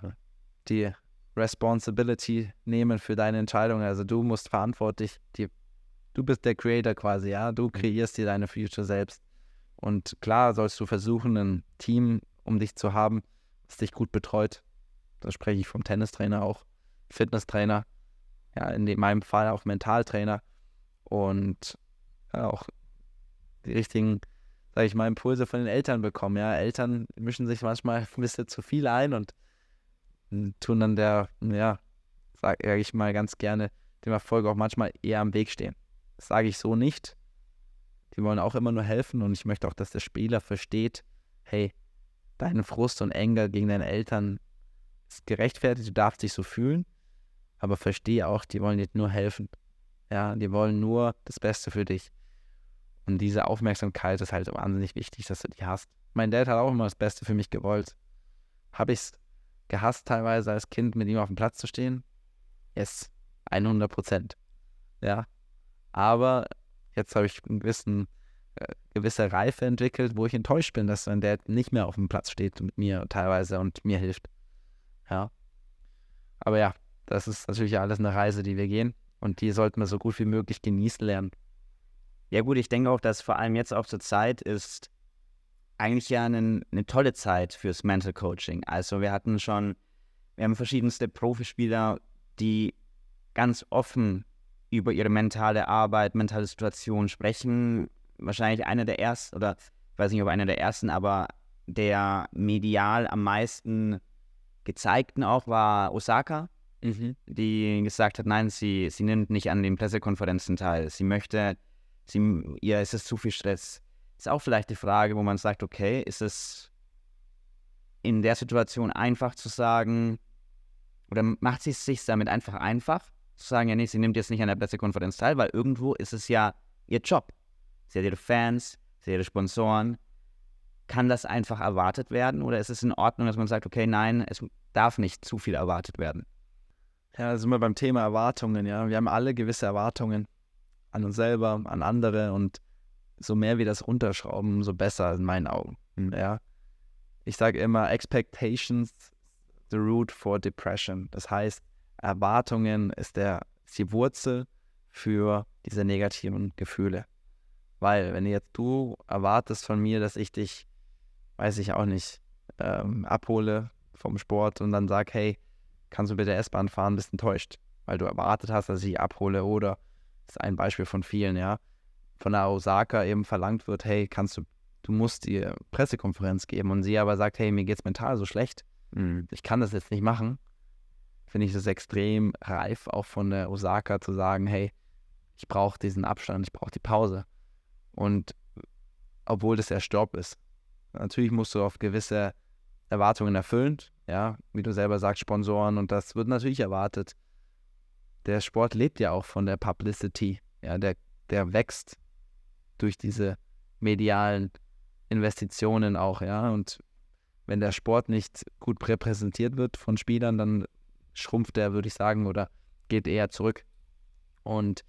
die Responsibility nehmen für deine Entscheidungen. Also du musst verantwortlich, die, du bist der Creator quasi, ja, du mhm. kreierst dir deine Future selbst. Und klar sollst du versuchen, ein Team um dich zu haben, das dich gut betreut. Da spreche ich vom Tennistrainer auch, Fitnesstrainer, ja, in meinem Fall auch Mentaltrainer und ja, auch die richtigen, sage ich mal, Impulse von den Eltern bekommen. Ja, Eltern mischen sich manchmal ein bisschen zu viel ein und tun dann der, ja, sage ich mal ganz gerne, dem Erfolg auch manchmal eher am Weg stehen. Das sage ich so nicht. Die wollen auch immer nur helfen und ich möchte auch, dass der Spieler versteht, hey, dein Frust und Ärger gegen deine Eltern ist gerechtfertigt, du darfst dich so fühlen, aber verstehe auch, die wollen dir nur helfen. Ja, die wollen nur das Beste für dich. Und diese Aufmerksamkeit ist halt wahnsinnig wichtig, dass du die hast. Mein Dad hat auch immer das Beste für mich gewollt. Habe ich es gehasst, teilweise als Kind mit ihm auf dem Platz zu stehen? Yes, 100 Prozent. Ja. Aber jetzt habe ich eine gewissen, äh, gewisse Reife entwickelt, wo ich enttäuscht bin, dass mein Dad nicht mehr auf dem Platz steht mit mir teilweise und mir hilft. Ja. Aber ja, das ist natürlich alles eine Reise, die wir gehen. Und die sollten wir so gut wie möglich genießen lernen. Ja gut, ich denke auch, dass vor allem jetzt auch zur Zeit ist eigentlich ja eine, eine tolle Zeit fürs Mental Coaching. Also wir hatten schon, wir haben verschiedenste Profispieler, die ganz offen über ihre mentale Arbeit, mentale Situation sprechen. Wahrscheinlich einer der ersten, oder ich weiß nicht, ob einer der ersten, aber der medial am meisten gezeigten auch war Osaka mhm. die gesagt hat, nein, sie, sie nimmt nicht an den Pressekonferenzen teil. Sie möchte, sie, ihr ist es zu viel Stress. Ist auch vielleicht die Frage, wo man sagt, okay, ist es in der Situation einfach zu sagen, oder macht sie es sich damit einfach einfach, zu sagen, ja, nee, sie nimmt jetzt nicht an der Pressekonferenz teil, weil irgendwo ist es ja ihr Job. Sie hat ihre Fans, sie hat ihre Sponsoren. Kann das einfach erwartet werden oder ist es in Ordnung, dass man sagt, okay, nein, es darf nicht zu viel erwartet werden? Ja, da sind wir beim Thema Erwartungen, ja. Wir haben alle gewisse Erwartungen an uns selber, an andere und so mehr wir das runterschrauben, umso besser in meinen Augen. Ja. Ich sage immer, Expectations the root for depression. Das heißt, Erwartungen ist, der, ist die Wurzel für diese negativen Gefühle. Weil, wenn jetzt du erwartest von mir, dass ich dich, weiß ich auch nicht, ähm, abhole vom Sport und dann sag, hey, kannst du mit der S-Bahn fahren, bist enttäuscht, weil du erwartet hast, dass ich abhole oder, das ist ein Beispiel von vielen, ja, von der Osaka eben verlangt wird, hey, kannst du, du musst dir Pressekonferenz geben und sie aber sagt, hey, mir geht's mental so schlecht, mhm. ich kann das jetzt nicht machen, finde ich das extrem reif, auch von der Osaka zu sagen, hey, ich brauche diesen Abstand, ich brauche die Pause. Und obwohl das der Stopp ist. Natürlich musst du auf gewisse Erwartungen erfüllen, ja, wie du selber sagst, Sponsoren und das wird natürlich erwartet. Der Sport lebt ja auch von der Publicity, ja, der, der wächst durch diese medialen Investitionen auch, ja, und wenn der Sport nicht gut repräsentiert wird von Spielern, dann schrumpft er, würde ich sagen, oder geht eher zurück. Und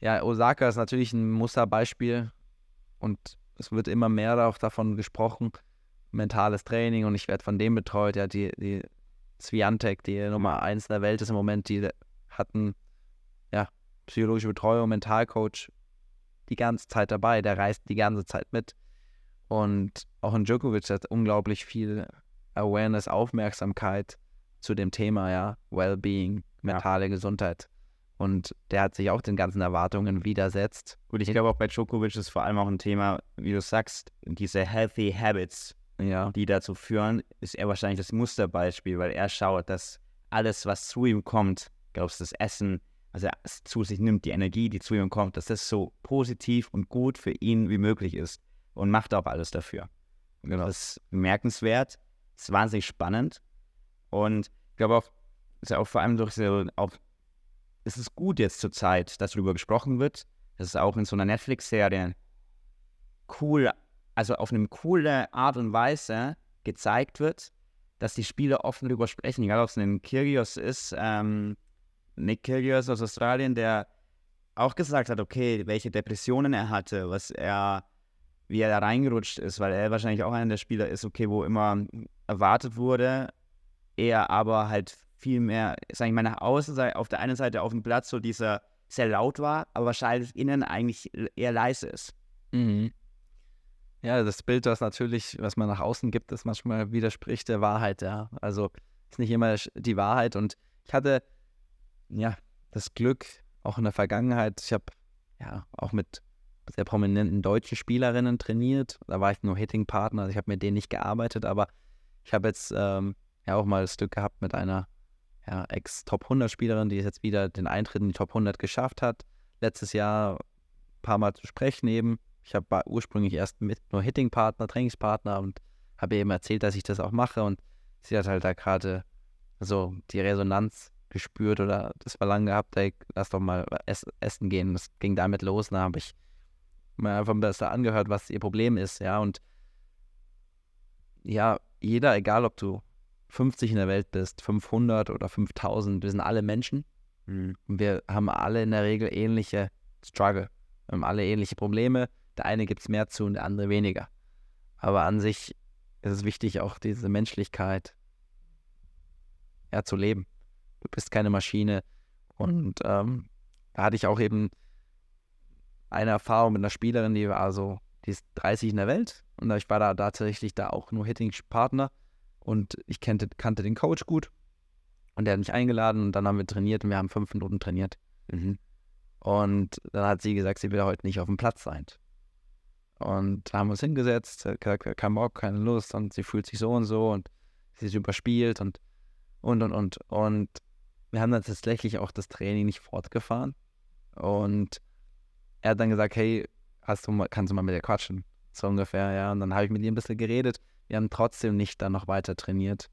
ja, Osaka ist natürlich ein Musterbeispiel und es wird immer mehr auch davon gesprochen, mentales Training und ich werde von dem betreut. Ja, die, die Sviantec, die Nummer eins der Welt ist im Moment, die hatten ja psychologische Betreuung, Mentalcoach die ganze Zeit dabei. Der reist die ganze Zeit mit. Und auch in Djokovic hat unglaublich viel Awareness, Aufmerksamkeit zu dem Thema, ja, Wellbeing, mentale ja. Gesundheit. Und der hat sich auch den ganzen Erwartungen widersetzt. Gut, ich glaube auch bei Djokovic ist vor allem auch ein Thema, wie du sagst, diese Healthy Habits, Ja. die dazu führen, ist er wahrscheinlich das Musterbeispiel, weil er schaut, dass alles, was zu ihm kommt, glaubst du, das Essen, also er zu sich nimmt, die Energie, die zu ihm kommt, dass das so positiv und gut für ihn wie möglich ist und macht auch alles dafür. Genau. Das ist bemerkenswert, ist wahnsinnig spannend und ich glaube auch, ist auch vor allem durch so, auch, es ist gut jetzt zur Zeit, dass darüber gesprochen wird, dass es auch in so einer Netflix-Serie cool, also auf eine coole Art und Weise gezeigt wird, dass die Spieler offen darüber sprechen, egal ob es ein Kyrgios ist, ähm, Nick Kyrgios aus Australien, der auch gesagt hat, okay, welche Depressionen er hatte, was er, wie er da reingerutscht ist, weil er wahrscheinlich auch einer der Spieler ist, okay, wo immer erwartet wurde, er aber halt viel mehr, sag ich mal, nach außen, sei- auf der einen Seite auf dem Platz so dieser sehr laut war, aber wahrscheinlich innen eigentlich eher leise ist. Mhm. Ja, das Bild, was natürlich, was man nach außen gibt, das manchmal widerspricht der Wahrheit, ja. Also ist nicht immer die Wahrheit. Und ich hatte ja das Glück, auch in der Vergangenheit, ich habe ja auch mit sehr prominenten deutschen Spielerinnen trainiert. Da war ich nur Hitting-Partner, also ich habe mit denen nicht gearbeitet, aber ich habe jetzt ähm, ja auch mal das Glück gehabt mit einer ja, Ex-Top 100-Spielerin, die jetzt wieder den Eintritt in die Top 100 geschafft hat. Letztes Jahr ein paar Mal zu sprechen eben. Ich habe ursprünglich erst mit nur Hitting-Partner, Trainingspartner und habe eben erzählt, dass ich das auch mache und sie hat halt da gerade so die Resonanz gespürt oder das Verlangen gehabt, ey, lass doch mal ess, essen gehen. Das ging damit los, da habe ich mir einfach besser angehört, was ihr Problem ist, ja und ja, jeder, egal ob du 50 in der Welt bist, 500 oder 5000, wir sind alle Menschen und wir haben alle in der Regel ähnliche Struggle. Wir haben alle ähnliche Probleme. Der eine gibt es mehr zu und der andere weniger. Aber an sich ist es wichtig, auch diese Menschlichkeit ja, zu leben. Du bist keine Maschine. Und ähm, da hatte ich auch eben eine Erfahrung mit einer Spielerin, die war so, die ist 30 in der Welt. Und ich war da tatsächlich da auch nur Hitting-Partner. Und ich kannte, kannte den Coach gut. Und der hat mich eingeladen und dann haben wir trainiert und wir haben fünf Minuten trainiert. Und dann hat sie gesagt, sie will heute nicht auf dem Platz sein. Und da haben wir uns hingesetzt, gesagt, kein Bock, keine Lust und sie fühlt sich so und so und sie ist überspielt und und und und. Und wir haben dann tatsächlich auch das Training nicht fortgefahren. Und er hat dann gesagt, hey, hast du mal, kannst du mal mit ihr quatschen? So ungefähr, ja. Und dann habe ich mit ihr ein bisschen geredet. Wir haben trotzdem nicht dann noch weiter trainiert.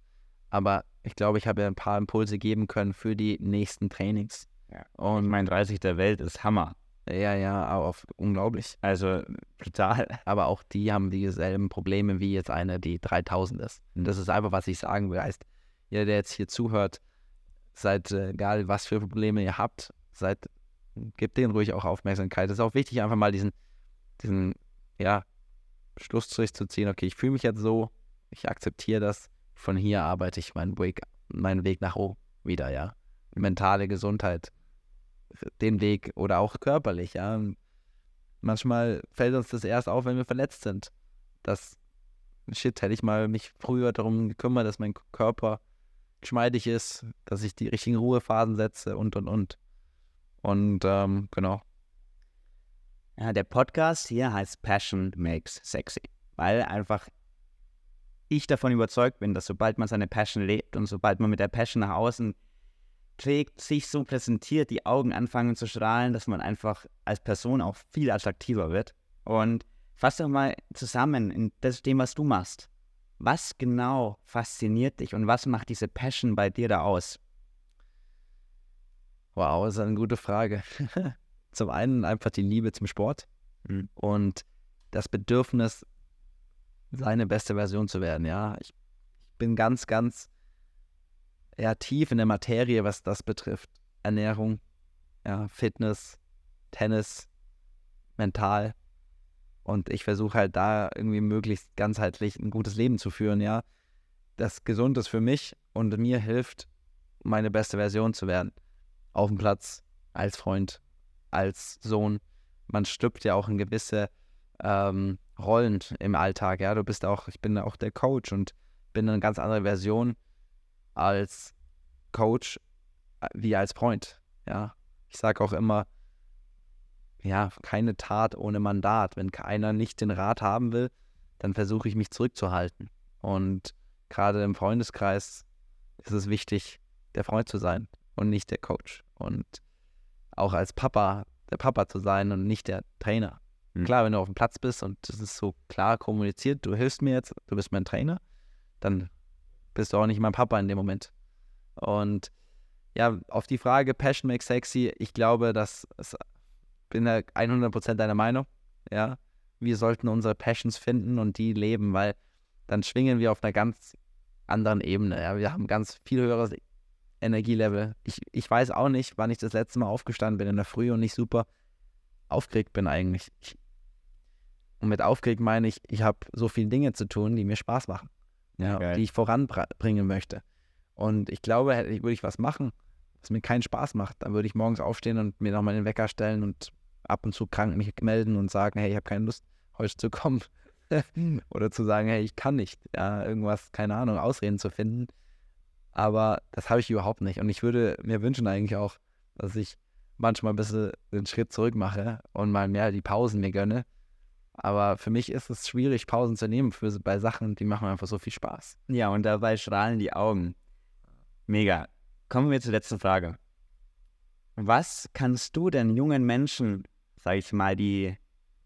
Aber ich glaube, ich habe ihr ein paar Impulse geben können für die nächsten Trainings. Ja. Und meine, 30 der Welt ist Hammer. ja, ja, auf, unglaublich. Also brutal. Aber auch die haben dieselben Probleme wie jetzt eine, die 3000 ist. Und das ist einfach, was ich sagen will. Heißt, jeder, der jetzt hier zuhört, seid, äh, egal was für Probleme ihr habt, seid, gebt denen ruhig auch Aufmerksamkeit. Es ist auch wichtig, einfach mal diesen, diesen, ja, Schlussstrich zu ziehen. Okay, ich fühle mich jetzt so, ich akzeptiere das. Von hier arbeite ich meinen Weg, meinen Weg nach oben wieder, ja. Mentale Gesundheit, den Weg oder auch körperlich, ja. Manchmal fällt uns das erst auf, wenn wir verletzt sind. Das, shit, hätte ich mal mich früher darum gekümmert, dass mein Körper geschmeidig ist, dass ich die richtigen Ruhephasen setze und, und, und. Und ähm, genau. Ja, der Podcast hier heißt Passion Makes Sexy, weil einfach ich davon überzeugt bin, dass sobald man seine Passion lebt und sobald man mit der Passion nach außen trägt, sich so präsentiert, die Augen anfangen zu strahlen, dass man einfach als Person auch viel attraktiver wird. Und fass doch mal zusammen in das, dem, was du machst. Was genau fasziniert dich und was macht diese Passion bei dir da aus? Wow, das ist eine gute Frage. zum einen einfach die Liebe zum Sport Mhm. und das Bedürfnis, seine beste Version zu werden. Ja, ich, bin ganz, ganz ja, tief in der Materie, was das betrifft. Ernährung, ja, Fitness, Tennis, mental. Und ich versuche halt da irgendwie möglichst ganzheitlich ein gutes Leben zu führen, ja. Das gesund ist für mich und mir hilft, meine beste Version zu werden. Auf dem Platz, als Freund, als Sohn. Man stülpt ja auch in gewisse ähm, Rollen im Alltag, ja. Du bist auch, ich bin auch der Coach und bin eine ganz andere Version als Coach äh, wie als Freund, ja. Ich sage auch immer, ja, keine Tat ohne Mandat. Wenn keiner nicht den Rat haben will, dann versuche ich mich zurückzuhalten. Und gerade im Freundeskreis ist es wichtig, der Freund zu sein und nicht der Coach. Und auch als Papa der Papa zu sein und nicht der Trainer. Mhm. Klar, wenn du auf dem Platz bist und das ist so klar kommuniziert, du hilfst mir jetzt, du bist mein Trainer, dann bist du auch nicht mein Papa in dem Moment. Und ja, auf die Frage Passion makes sexy, ich glaube, dass es, bin da 100% deiner Meinung. Ja, wir sollten unsere Passions finden und die leben, weil dann schwingen wir auf einer ganz anderen Ebene. Ja, wir haben ganz viel höheres Energielevel. Ich, ich weiß auch nicht, wann ich das letzte Mal aufgestanden bin in der Früh und nicht super aufgeregt bin eigentlich. Ich, und mit aufgeregt meine ich, ich habe so viele Dinge zu tun, die mir Spaß machen, ja, die ich voranbringen möchte. Und ich glaube, hätte ich, würde ich was machen, was mir keinen Spaß macht, dann würde ich morgens aufstehen und mir nochmal den Wecker stellen und ab und zu krank mich melden und sagen, hey, ich habe keine Lust, heute zu kommen. Oder zu sagen, hey, ich kann nicht. Ja, irgendwas, keine Ahnung, Ausreden zu finden. Aber das habe ich überhaupt nicht. Und ich würde mir wünschen eigentlich auch, dass ich manchmal ein bisschen den Schritt zurück mache und mal mehr die Pausen mir gönne. Aber für mich ist es schwierig, Pausen zu nehmen für, bei Sachen, die machen einfach so viel Spaß. Ja, und dabei strahlen die Augen. Mega. Kommen wir zur letzten Frage. Was kannst du denn jungen Menschen, sag ich mal, die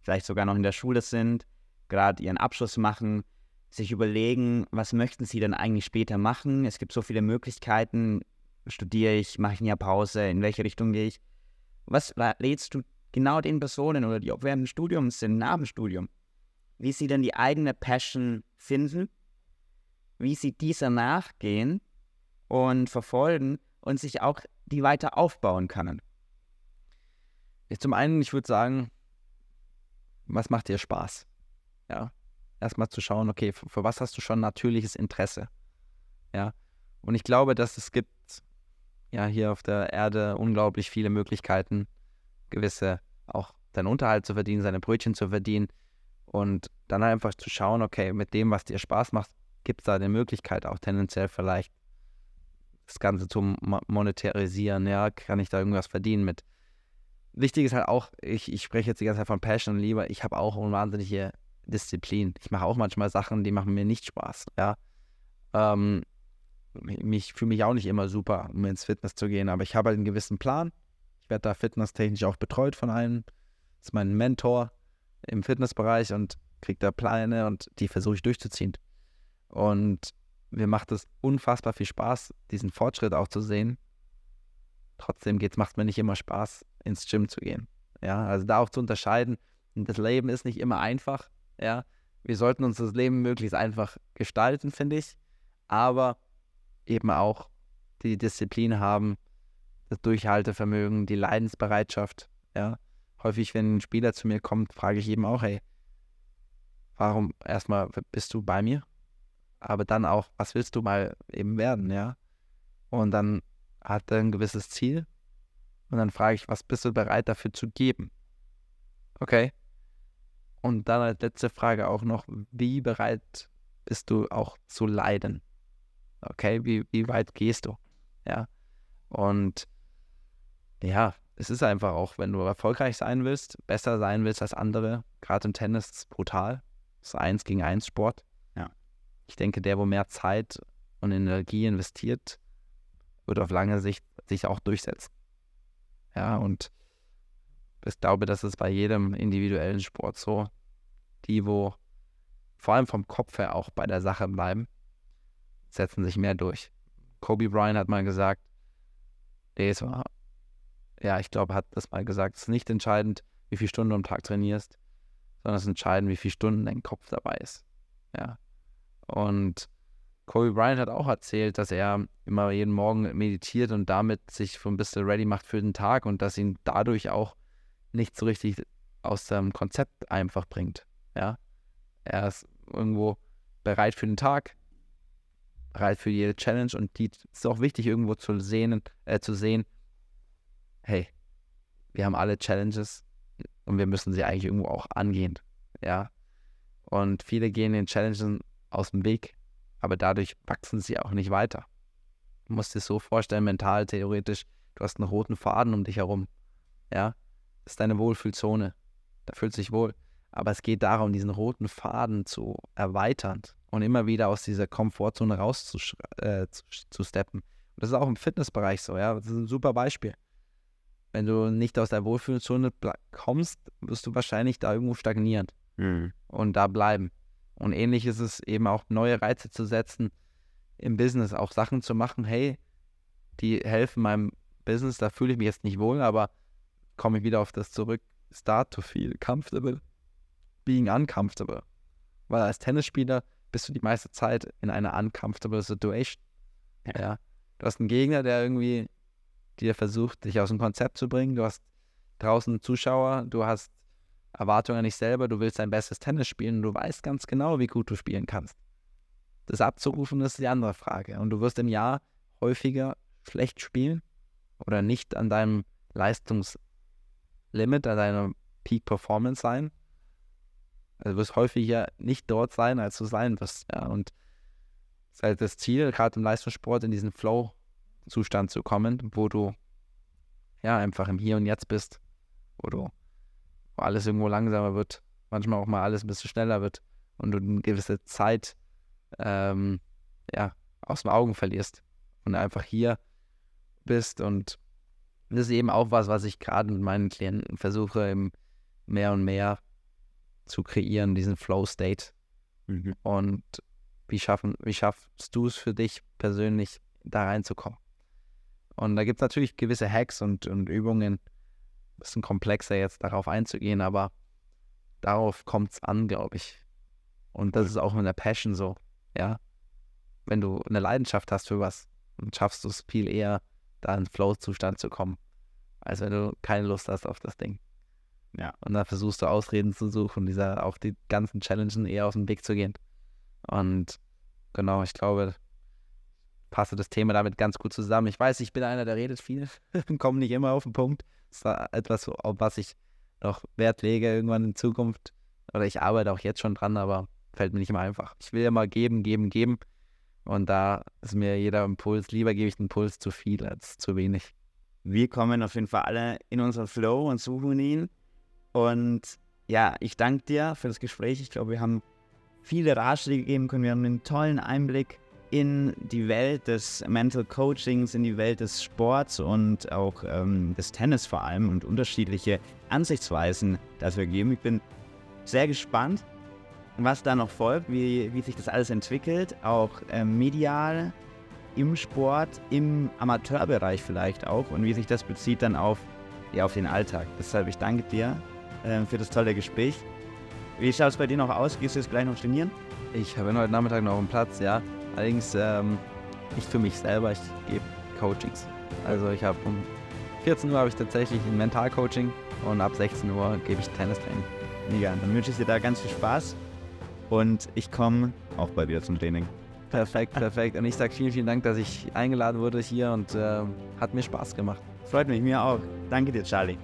vielleicht sogar noch in der Schule sind, gerade ihren Abschluss machen, sich überlegen, was möchten sie denn eigentlich später machen. Es gibt so viele Möglichkeiten. Studiere ich, mache ich ein Jahr Pause, in welche Richtung gehe ich? Was lädst du genau den Personen oder die auch während des Studiums sind, nach dem Studium, wie sie denn die eigene Passion finden, wie sie dieser nachgehen und verfolgen und sich auch die weiter aufbauen können? Zum einen, ich würde sagen, was macht dir Spaß? Ja, erstmal zu schauen, okay, für, für, was hast du schon natürliches Interesse? Ja. Und ich glaube, dass es gibt ja hier auf der Erde unglaublich viele Möglichkeiten, gewisse auch deinen Unterhalt zu verdienen, seine Brötchen zu verdienen und dann einfach zu schauen, okay, mit dem, was dir Spaß macht, gibt es da eine Möglichkeit auch tendenziell vielleicht das Ganze zu monetarisieren, ja, kann ich da irgendwas verdienen mit. Wichtig ist halt auch, ich, ich spreche jetzt die ganze Zeit von Passion und Liebe, ich habe auch eine wahnsinnige Disziplin. Ich mache auch manchmal Sachen, die machen mir nicht Spaß. Ja. Ähm, ich fühle mich auch nicht immer super, um ins Fitness zu gehen, aber ich habe halt einen gewissen Plan. Ich werde da fitnesstechnisch auch betreut von einem. Das ist mein Mentor im Fitnessbereich und kriege da Pläne und die versuche ich durchzuziehen. Und mir macht es unfassbar viel Spaß, diesen Fortschritt auch zu sehen. Trotzdem macht es mir nicht immer Spaß, ins Gym zu gehen. Ja, also da auch zu unterscheiden. Das Leben ist nicht immer einfach. Ja, wir sollten uns das Leben möglichst einfach gestalten, finde ich, aber eben auch die Disziplin haben, das Durchhaltevermögen, die Leidensbereitschaft. Ja, häufig, wenn ein Spieler zu mir kommt, frage ich eben auch, hey, warum erstmal bist du bei mir? Aber dann auch, was willst du mal eben werden, ja? Und dann hat er ein gewisses Ziel und dann frage ich, was bist du bereit dafür zu geben? Okay, und dann als letzte Frage auch noch, wie bereit bist du auch zu leiden? Okay, wie, wie weit gehst du? Ja. Und ja, es ist einfach auch, wenn du erfolgreich sein willst, besser sein willst als andere, gerade im Tennis ist es brutal. Es ist eins gegen eins Sport. Ja. Ich denke, der, wo mehr Zeit und Energie investiert, wird auf lange Sicht sich auch durchsetzen. Ja, und ich glaube, das ist bei jedem individuellen Sport so. Die, wo vor allem vom Kopf her auch bei der Sache bleiben, setzen sich mehr durch. Kobe Bryant hat mal gesagt, nee, es war, ja, ich glaube, hat das mal gesagt, es ist nicht entscheidend, wie viele Stunden du am Tag trainierst, sondern es ist entscheidend, wie viele Stunden dein Kopf dabei ist. Ja. Und Kobe Bryant hat auch erzählt, dass er immer jeden Morgen meditiert und damit sich so ein bisschen ready macht für den Tag und dass ihn dadurch auch nicht so richtig aus dem Konzept einfach bringt. Ja, er ist irgendwo bereit für den Tag, bereit für jede Challenge und die ist auch wichtig irgendwo zu sehen, äh, zu sehen, hey, wir haben alle Challenges und wir müssen sie eigentlich irgendwo auch angehen. Ja. Und viele gehen den Challenges aus dem Weg, aber dadurch wachsen sie auch nicht weiter. Du musst dir so vorstellen, mental, theoretisch, du hast einen roten Faden um dich herum ja, das ist deine Wohlfühlzone. Da fühlt sich wohl. Aber es geht darum, diesen roten Faden zu erweitern und immer wieder aus dieser Komfortzone raus äh, zu, zu steppen. Und das ist auch im Fitnessbereich so, ja. Das ist ein super Beispiel. Wenn du nicht aus der Wohlfühlzone kommst, wirst du wahrscheinlich da irgendwo stagnieren mhm. und da bleiben. Und ähnlich ist es eben auch, neue Reize zu setzen im Business, auch Sachen zu machen, hey, die helfen meinem Business, da fühle ich mich jetzt nicht wohl, aber komme ich wieder auf das zurück, start to feel comfortable, being uncomfortable. Weil als Tennisspieler bist du die meiste Zeit in einer uncomfortable situation. Ja. ja. Du hast einen Gegner, der irgendwie dir versucht, dich aus dem Konzept zu bringen. Du hast draußen Zuschauer, du hast Erwartungen an dich selber, du willst dein bestes Tennis spielen und du weißt ganz genau, wie gut du spielen kannst. Das abzurufen, ist die andere Frage. Und du wirst im Jahr häufiger schlecht spielen oder nicht an deinem Leistungslimit, an deiner Peak Performance sein. Also du wirst häufiger nicht dort sein, als du sein wirst. Ja, und das ist halt das Ziel, gerade im Leistungssport in diesen Flow-Zustand zu kommen, wo du ja einfach im Hier und Jetzt bist, wo du wo alles irgendwo langsamer wird, manchmal auch mal alles ein bisschen schneller wird und du eine gewisse Zeit ähm, ja, aus den Augen verlierst und einfach hier bist. Und das ist eben auch was, was ich gerade mit meinen Klienten versuche, eben mehr und mehr zu kreieren, diesen Flow-State. Mhm. Und wie, schaffen, wie schaffst du es für dich persönlich, da reinzukommen? Und da gibt es natürlich gewisse Hacks und, und Übungen, bisschen komplexer jetzt darauf einzugehen, aber darauf kommt es an, glaube ich. Und das ist auch mit der Passion so, ja. Wenn du eine Leidenschaft hast für was, dann schaffst du es viel eher, da in Flow-Zustand zu kommen, als wenn du keine Lust hast auf das Ding. Ja. Und dann versuchst du Ausreden zu suchen, dieser auch die ganzen Challenges eher aus dem Weg zu gehen. Und genau, ich glaube, passe das Thema damit ganz gut zusammen. Ich weiß, ich bin einer, der redet viel, komme nicht immer auf den Punkt. Das ist etwas, auf was ich noch Wert lege irgendwann in Zukunft. Oder ich arbeite auch jetzt schon dran, aber fällt mir nicht immer einfach. Ich will mal geben, geben, geben. Und da ist mir jeder Impuls, lieber gebe ich den Impuls zu viel als zu wenig. Wir kommen auf jeden Fall alle in unseren Flow und suchen ihn. Und ja, ich danke dir für das Gespräch. Ich glaube, wir haben viele Ratschläge gegeben können. Wir haben einen tollen Einblick in die Welt des Mental Coachings, in die Welt des Sports und auch ähm, des Tennis vor allem und unterschiedliche Ansichtsweisen dafür gegeben. Ich bin sehr gespannt, was da noch folgt, wie, wie sich das alles entwickelt, auch äh, medial, im Sport, im Amateurbereich vielleicht auch und wie sich das bezieht dann auf, ja, auf den Alltag. Deshalb ich danke dir äh, für das tolle Gespräch. Wie schaut es bei dir noch aus? Gehst du jetzt gleich noch trainieren? Ich habe heute Nachmittag noch einen Platz, ja. Allerdings ähm, nicht für mich selber, ich gebe Coachings. Also ich habe um 14 Uhr habe ich tatsächlich ein Mentalcoaching und ab 16 Uhr gebe ich Tennistraining. Mega, dann wünsche ich dir da ganz viel Spaß und ich komme auch bei dir zum Training. Perfekt, perfekt. Und ich sage vielen, vielen Dank, dass ich eingeladen wurde hier und äh, hat mir Spaß gemacht. Freut mich, mir auch. Danke dir, Charlie.